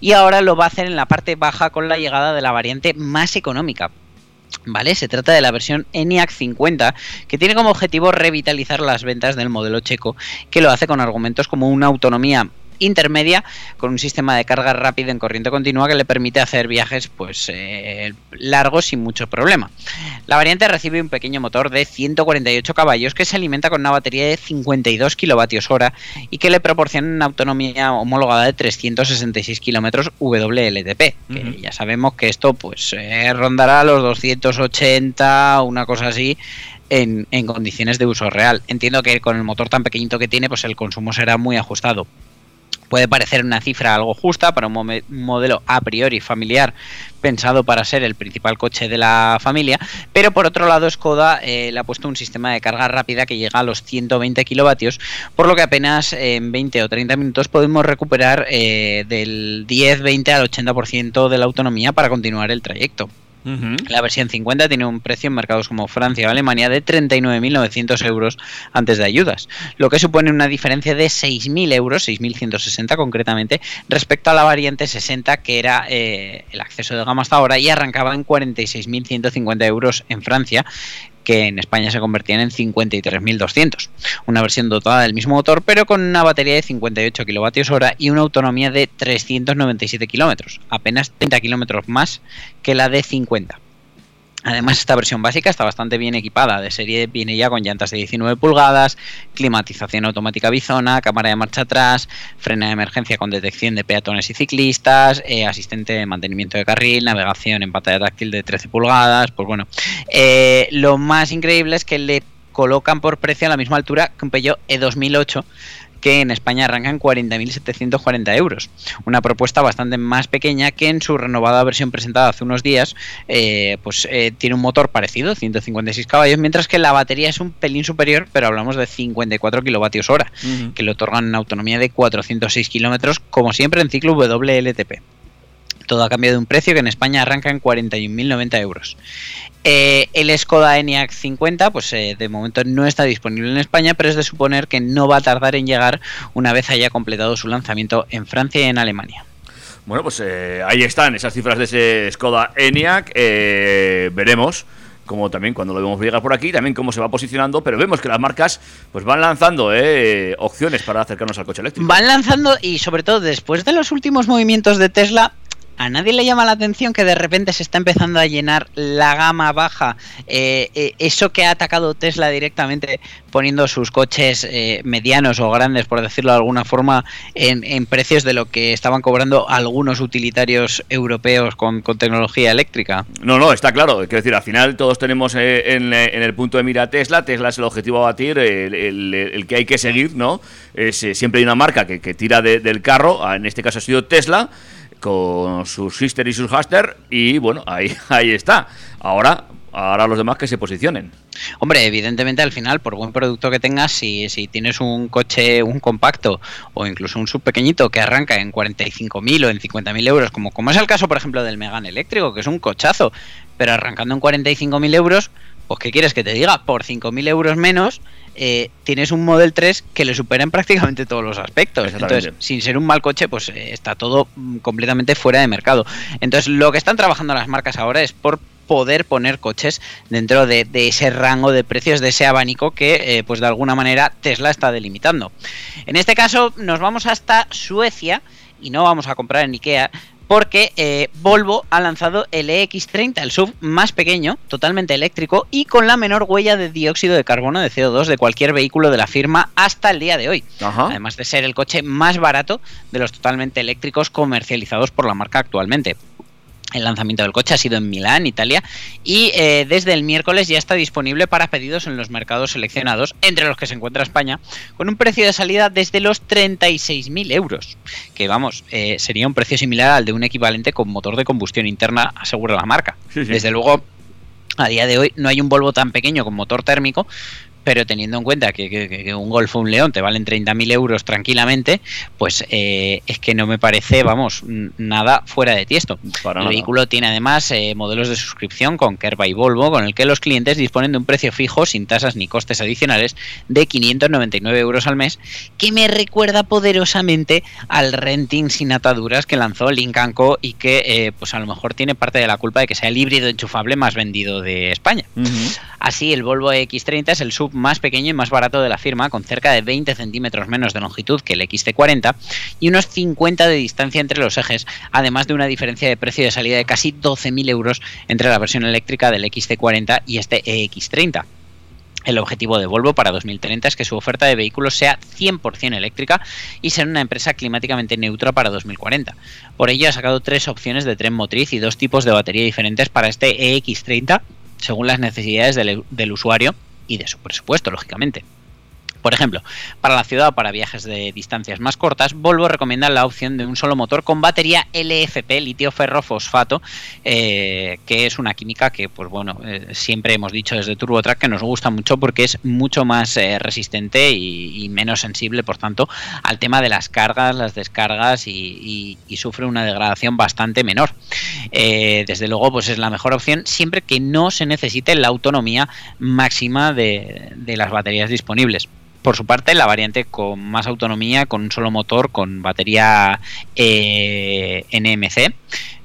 y ahora lo va a hacer en la parte baja con la llegada de la variante más económica, ¿Vale? Se trata de la versión ENIAC 50, que tiene como objetivo revitalizar las ventas del modelo checo, que lo hace con argumentos como una autonomía intermedia con un sistema de carga rápida en corriente continua que le permite hacer viajes pues eh, largos sin mucho problema. La variante recibe un pequeño motor de 148 caballos que se alimenta con una batería de 52 kilovatios hora y que le proporciona una autonomía homologada de 366 kilómetros WLTP, que ya sabemos que esto pues eh, rondará los 280, una cosa así, en, en condiciones de uso real. Entiendo que con el motor tan pequeñito que tiene, pues el consumo será muy ajustado. Puede parecer una cifra algo justa para un modelo a priori familiar pensado para ser el principal coche de la familia, pero por otro lado Skoda eh, le ha puesto un sistema de carga rápida que llega a los 120 kilovatios, por lo que apenas en 20 o 30 minutos podemos recuperar eh, del 10, 20 al 80% de la autonomía para continuar el trayecto. La versión 50 tiene un precio en mercados como Francia o Alemania de 39.900 euros antes de ayudas, lo que supone una diferencia de 6.000 euros, 6.160 concretamente, respecto a la variante 60 que era eh, el acceso de gama hasta ahora y arrancaba en 46.150 euros en Francia que en España se convertían en 53.200. Una versión dotada del mismo motor, pero con una batería de 58 kWh y una autonomía de 397 kilómetros, apenas 30 kilómetros más que la de 50. Además, esta versión básica está bastante bien equipada. De serie viene ya con llantas de 19 pulgadas, climatización automática bizona, cámara de marcha atrás, freno de emergencia con detección de peatones y ciclistas, eh, asistente de mantenimiento de carril, navegación en pantalla táctil de 13 pulgadas. Pues bueno, eh, lo más increíble es que le colocan por precio a la misma altura que un Peugeot E2008 que en España arranca en 40.740 euros. Una propuesta bastante más pequeña que en su renovada versión presentada hace unos días, eh, pues eh, tiene un motor parecido, 156 caballos, mientras que la batería es un pelín superior, pero hablamos de 54 kilovatios hora, que le otorgan una autonomía de 406 kilómetros, como siempre en ciclo WLTP. Todo a cambio de un precio que en España arranca en 41.090 euros. Eh, el Skoda ENIAC 50, pues eh, de momento no está disponible en España, pero es de suponer que no va a tardar en llegar una vez haya completado su lanzamiento en Francia y en Alemania. Bueno, pues eh, ahí están esas cifras de ese Skoda ENIAC. veremos como también cuando lo vemos llegar por aquí, también cómo se va posicionando, pero vemos que las marcas pues van lanzando eh, opciones para acercarnos al coche eléctrico. Van lanzando y sobre todo después de los últimos movimientos de Tesla, a nadie le llama la atención que de repente se está empezando a llenar la gama baja. eh, eh, eso que ha atacado Tesla directamente poniendo sus coches eh, medianos o grandes, por decirlo de alguna forma, en, precios de lo que estaban cobrando algunos utilitarios europeos con, tecnología eléctrica. No, no, está claro. Quiero decir, al final todos tenemos en, el punto de mira Tesla. Tesla es el objetivo a batir, el, que hay que seguir, ¿no? Es, siempre hay una marca que, tira de- del carro. ah, En este caso ha sido Tesla, con sus sister y sus haster. Y bueno, ahí, ahí está. Ahora, ahora los demás que se posicionen. Hombre, evidentemente al final, por buen producto que tengas, si, si tienes un coche, un compacto o incluso un sub pequeñito que arranca en 45.000 o en 50.000 euros, como, como es el caso, por ejemplo, del Megane eléctrico, que es un cochazo, pero arrancando en 45.000 euros, pues ¿qué quieres que te diga? Por 5.000 euros menos eh, tienes un Model 3 que le supera en prácticamente todos los aspectos. Entonces, sin ser un mal coche, pues eh, está todo mm, completamente fuera de mercado. Entonces, lo que están trabajando las marcas ahora es por poder poner coches dentro de, de ese rango de precios, de ese abanico que, eh, pues de alguna manera, Tesla está delimitando. En este caso, nos vamos hasta Suecia y no vamos a comprar en Ikea, porque eh, Volvo ha lanzado el EX30, el sub más pequeño, totalmente eléctrico y con la menor huella de dióxido de carbono de CO2 de cualquier vehículo de la firma hasta el día de hoy. Ajá. Además de ser el coche más barato de los totalmente eléctricos comercializados por la marca actualmente. El lanzamiento del coche ha sido en Milán, Italia, y eh, desde el miércoles ya está disponible para pedidos en los mercados seleccionados, entre los que se encuentra España, con un precio de salida desde los 36.000 euros, que vamos, eh, sería un precio similar al de un equivalente con motor de combustión interna, asegura la marca. Sí, sí. Desde luego, a día de hoy no hay un Volvo tan pequeño con motor térmico, pero teniendo en cuenta que, que- que un Golf o un León te valen 30.000 euros tranquilamente, pues eh, es que no me parece, vamos, nada fuera de tiesto. Para el nada. vehículo tiene además eh, modelos de suscripción con Kerba y Volvo, con el que los clientes disponen de un precio fijo, sin tasas ni costes adicionales, de 599 euros al mes, que me recuerda poderosamente al renting sin ataduras que lanzó Lincoln Co y que eh, pues a lo mejor tiene parte de la culpa de que sea el híbrido enchufable más vendido de España. Así, el Volvo X30 es el sub más pequeño y más barato de la firma, con cerca de 20 centímetros menos de longitud que el XC40 y unos 50 de distancia entre los ejes, además de una diferencia de precio de salida de casi 12.000 euros entre la versión eléctrica del XC40 y este EX30. El objetivo de Volvo para 2030 es que su oferta de vehículos sea 100% eléctrica y ser una empresa climáticamente neutra para 2040. Por ello ha sacado tres opciones de tren motriz y dos tipos de batería diferentes para este EX30 según las necesidades del usuario y de su presupuesto, lógicamente. Por ejemplo, para la ciudad o para viajes de distancias más cortas, Volvo recomienda la opción de un solo motor con batería LFP, litio ferro fosfato, eh, que es una química que, pues bueno, eh, siempre hemos dicho desde TurboTrack que nos gusta mucho porque es mucho más eh, resistente y, menos sensible, por tanto, al tema de las cargas, las descargas y, sufre una degradación bastante menor. Eh, desde luego, pues es la mejor opción siempre que no se necesite la autonomía máxima de las baterías disponibles. Por su parte, la variante con más autonomía, con un solo motor, con batería eh, NMC,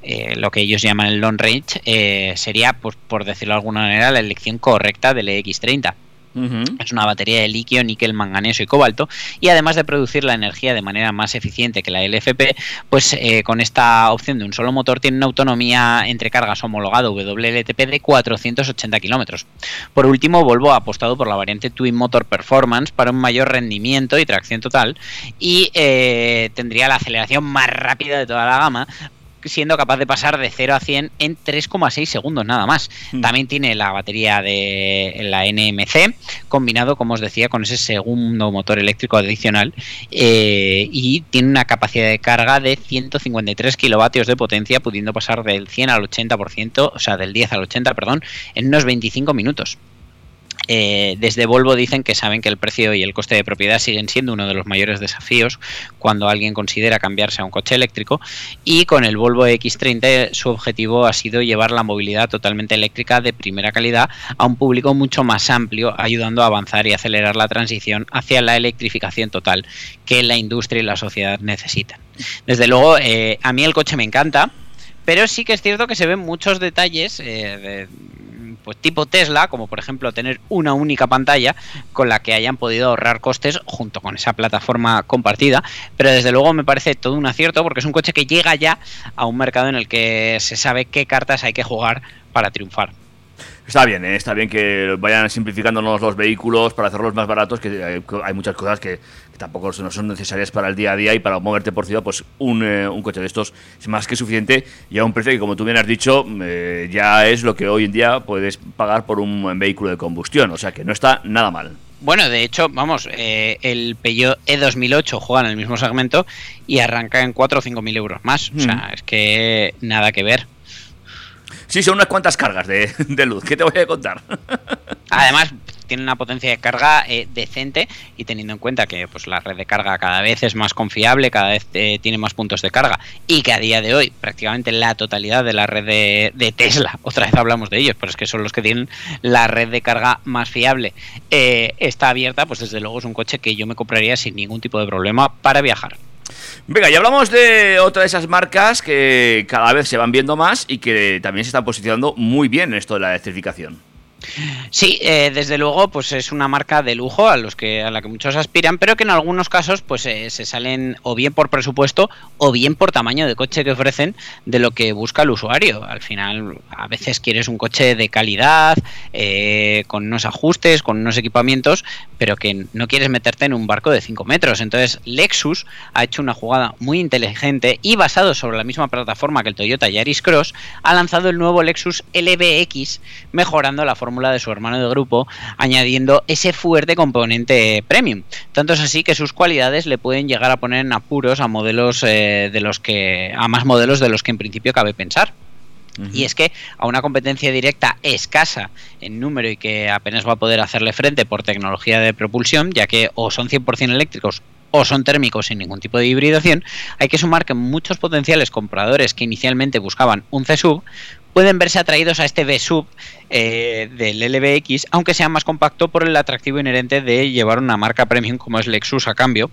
eh, lo que ellos llaman el long range, eh, sería, pues, por decirlo de alguna manera, la elección correcta del EX30. Es una batería de litio, níquel, manganeso y cobalto y además de producir la energía de manera más eficiente que la LFP, pues eh, con esta opción de un solo motor tiene una autonomía entre cargas homologado WLTP de 480 kilómetros. Por último, Volvo ha apostado por la variante Twin Motor Performance para un mayor rendimiento y tracción total y eh, tendría la aceleración más rápida de toda la gama siendo capaz de pasar de 0 a 100 en 3,6 segundos nada más. También tiene la batería de la NMC combinado, como os decía, con ese segundo motor eléctrico adicional eh, y tiene una capacidad de carga de 153 kilovatios de potencia, pudiendo pasar del 100 al 80%, o sea, del 10 al 80, perdón, en unos 25 minutos. Eh, desde Volvo dicen que saben que el precio y el coste de propiedad siguen siendo uno de los mayores desafíos cuando alguien considera cambiarse a un coche eléctrico y con el Volvo X30 su objetivo ha sido llevar la movilidad totalmente eléctrica de primera calidad a un público mucho más amplio, ayudando a avanzar y acelerar la transición hacia la electrificación total que la industria y la sociedad necesitan. Desde luego, eh, a mí el coche me encanta, pero sí que es cierto que se ven muchos detalles eh, de, pues tipo Tesla, como por ejemplo tener una única pantalla con la que hayan podido ahorrar costes junto con esa plataforma compartida, pero desde luego me parece todo un acierto porque es un coche que llega ya a un mercado en el que se sabe qué cartas hay que jugar para triunfar. Está bien, ¿eh? está bien que vayan simplificándonos los vehículos para hacerlos más baratos, que hay, hay muchas cosas que, que tampoco no son necesarias para el día a día y para moverte por ciudad, pues un, eh, un coche de estos es más que suficiente y a un precio que, como tú bien has dicho, eh, ya es lo que hoy en día puedes pagar por un vehículo de combustión, o sea que no está nada mal. Bueno, de hecho, vamos, eh, el Peugeot E2008 juega en el mismo segmento y arranca en 4 o 5 mil euros más. O sea, es que nada que ver. Sí, son unas cuantas cargas de, de luz, ¿qué te voy a contar? Además, tiene una potencia de carga eh, decente y teniendo en cuenta que pues, la red de carga cada vez es más confiable, cada vez eh, tiene más puntos de carga y que a día de hoy prácticamente la totalidad de la red de, Tesla, otra vez hablamos de ellos, pero es que son los que tienen la red de carga más fiable, eh, está abierta, pues desde luego es un coche que yo me compraría sin ningún tipo de problema para viajar. Venga, y hablamos de otra de esas marcas que cada vez se van viendo más y que también se están posicionando muy bien en esto de la electrificación. Sí, eh, desde luego, pues es una marca de lujo a los que a la que muchos aspiran, pero que en algunos casos, pues eh, se salen o bien por presupuesto o bien por tamaño de coche que ofrecen de lo que busca el usuario. Al final, a veces quieres un coche de calidad, eh, con unos ajustes, con unos equipamientos, pero que no quieres meterte en un barco de 5 metros. Entonces, Lexus ha hecho una jugada muy inteligente y basado sobre la misma plataforma que el Toyota Yaris Cross, ha lanzado el nuevo Lexus LBX, mejorando la fórmula de su hermano de grupo, añadiendo ese fuerte componente premium. Tanto es así que sus cualidades le pueden llegar a poner en apuros a modelos eh, de los que a más modelos de los que en principio cabe pensar. Y es que a una competencia directa escasa en número y que apenas va a poder hacerle frente por tecnología de propulsión, ya que o son 100% eléctricos o son térmicos sin ningún tipo de hibridación, hay que sumar que muchos potenciales compradores que inicialmente buscaban un C-Sub pueden verse atraídos a este B-Sub eh, del LBX, aunque sea más compacto por el atractivo inherente de llevar una marca premium como es Lexus a cambio,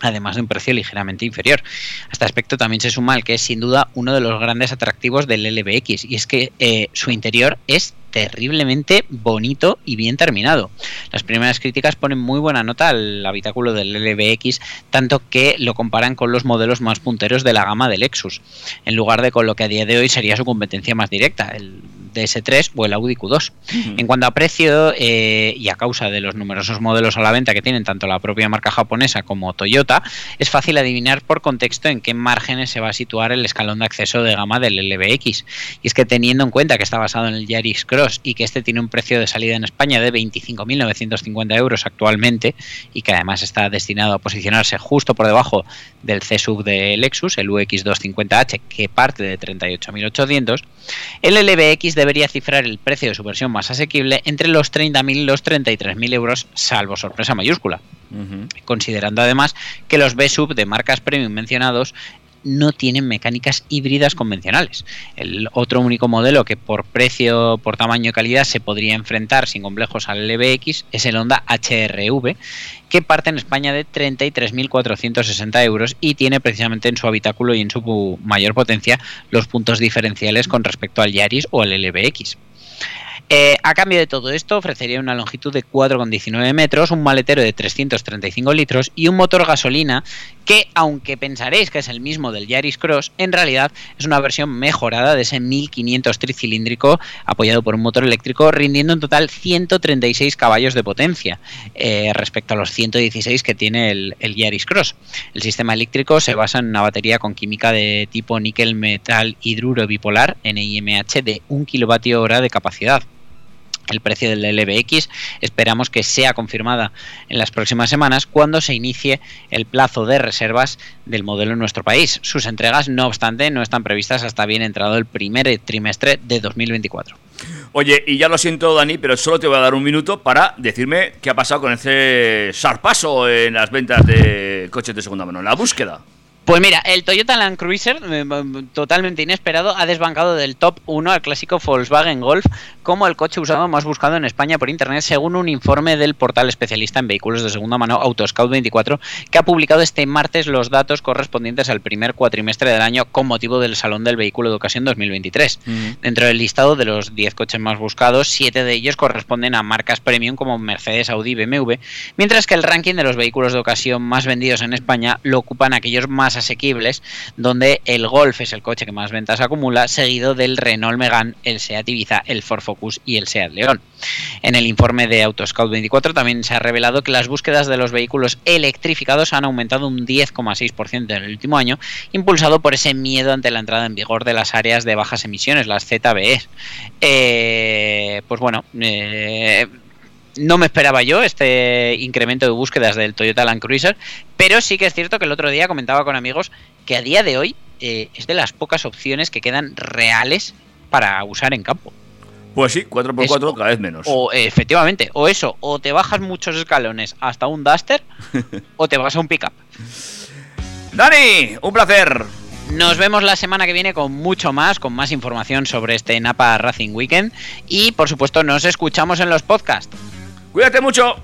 además de un precio ligeramente inferior. A este aspecto también se suma el que es sin duda uno de los grandes atractivos del LBX, y es que eh, su interior es terriblemente bonito y bien terminado. Las primeras críticas ponen muy buena nota al habitáculo del LBX, tanto que lo comparan con los modelos más punteros de la gama de Lexus, en lugar de con lo que a día de hoy sería su competencia más directa, el DS3 o el Audi Q2. En cuanto a precio eh, y a causa de los numerosos modelos a la venta que tienen tanto la propia marca japonesa como Toyota, es fácil adivinar por contexto en qué márgenes se va a situar el escalón de acceso de gama del LBX. Y es que teniendo en cuenta que está basado en el Yaris Cross y que este tiene un precio de salida en España de 25.950 euros actualmente y que además está destinado a posicionarse justo por debajo del C-Sub de Lexus, el UX250H, que parte de 38.800, el LBX debería cifrar el precio de su versión más asequible entre los 30.000 y los 33.000 euros, salvo sorpresa mayúscula. Considerando además que los B-Sub de marcas premium mencionados no tienen mecánicas híbridas convencionales. El otro único modelo que por precio, por tamaño y calidad se podría enfrentar sin complejos al LBX es el Honda HRV, que parte en España de 33.460 euros y tiene precisamente en su habitáculo y en su mayor potencia los puntos diferenciales con respecto al Yaris o al LBX. Eh, a cambio de todo esto, ofrecería una longitud de 4,19 metros, un maletero de 335 litros y un motor gasolina que, aunque pensaréis que es el mismo del Yaris Cross, en realidad es una versión mejorada de ese 1500 tricilíndrico apoyado por un motor eléctrico, rindiendo en total 136 caballos de potencia eh, respecto a los 116 que tiene el, Yaris Cross. El sistema eléctrico se basa en una batería con química de tipo níquel metal hidruro bipolar NIMH de 1 kWh de capacidad el precio del LBX esperamos que sea confirmada en las próximas semanas cuando se inicie el plazo de reservas del modelo en nuestro país. Sus entregas, no obstante, no están previstas hasta bien entrado el primer trimestre de 2024. Oye, y ya lo siento, Dani, pero solo te voy a dar un minuto para decirme qué ha pasado con ese sarpaso en las ventas de coches de segunda mano, en la búsqueda. Pues mira, el Toyota Land Cruiser, eh, totalmente inesperado, ha desbancado del top 1 al clásico Volkswagen Golf como el coche usado más buscado en España por Internet, según un informe del portal especialista en vehículos de segunda mano Autoscout24, que ha publicado este martes los datos correspondientes al primer cuatrimestre del año con motivo del Salón del Vehículo de Ocasión 2023. Dentro del listado de los 10 coches más buscados, 7 de ellos corresponden a marcas premium como Mercedes, Audi y BMW, mientras que el ranking de los vehículos de ocasión más vendidos en España lo ocupan aquellos más asequibles, donde el Golf es el coche que más ventas acumula, seguido del Renault Megane, el Seat Ibiza, el Ford Focus y el Seat León. En el informe de Autoscout 24 también se ha revelado que las búsquedas de los vehículos electrificados han aumentado un 10,6% en el último año, impulsado por ese miedo ante la entrada en vigor de las áreas de bajas emisiones, las ZBE. Eh, pues bueno, eh, no me esperaba yo este incremento de búsquedas del Toyota Land Cruiser, pero sí que es cierto que el otro día comentaba con amigos que a día de hoy eh, es de las pocas opciones que quedan reales para usar en campo. Pues sí, 4x4 Eso. cada vez menos. O efectivamente, o eso, o te bajas muchos escalones hasta un Duster, o te vas a un pickup. Dani, un placer. Nos vemos la semana que viene con mucho más, con más información sobre este Napa Racing Weekend. Y por supuesto, nos escuchamos en los podcasts. Cuídate mucho.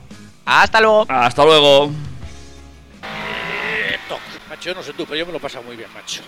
Hasta luego. Hasta luego. Macho, no sé tú, pero yo me lo he pasado muy bien, macho.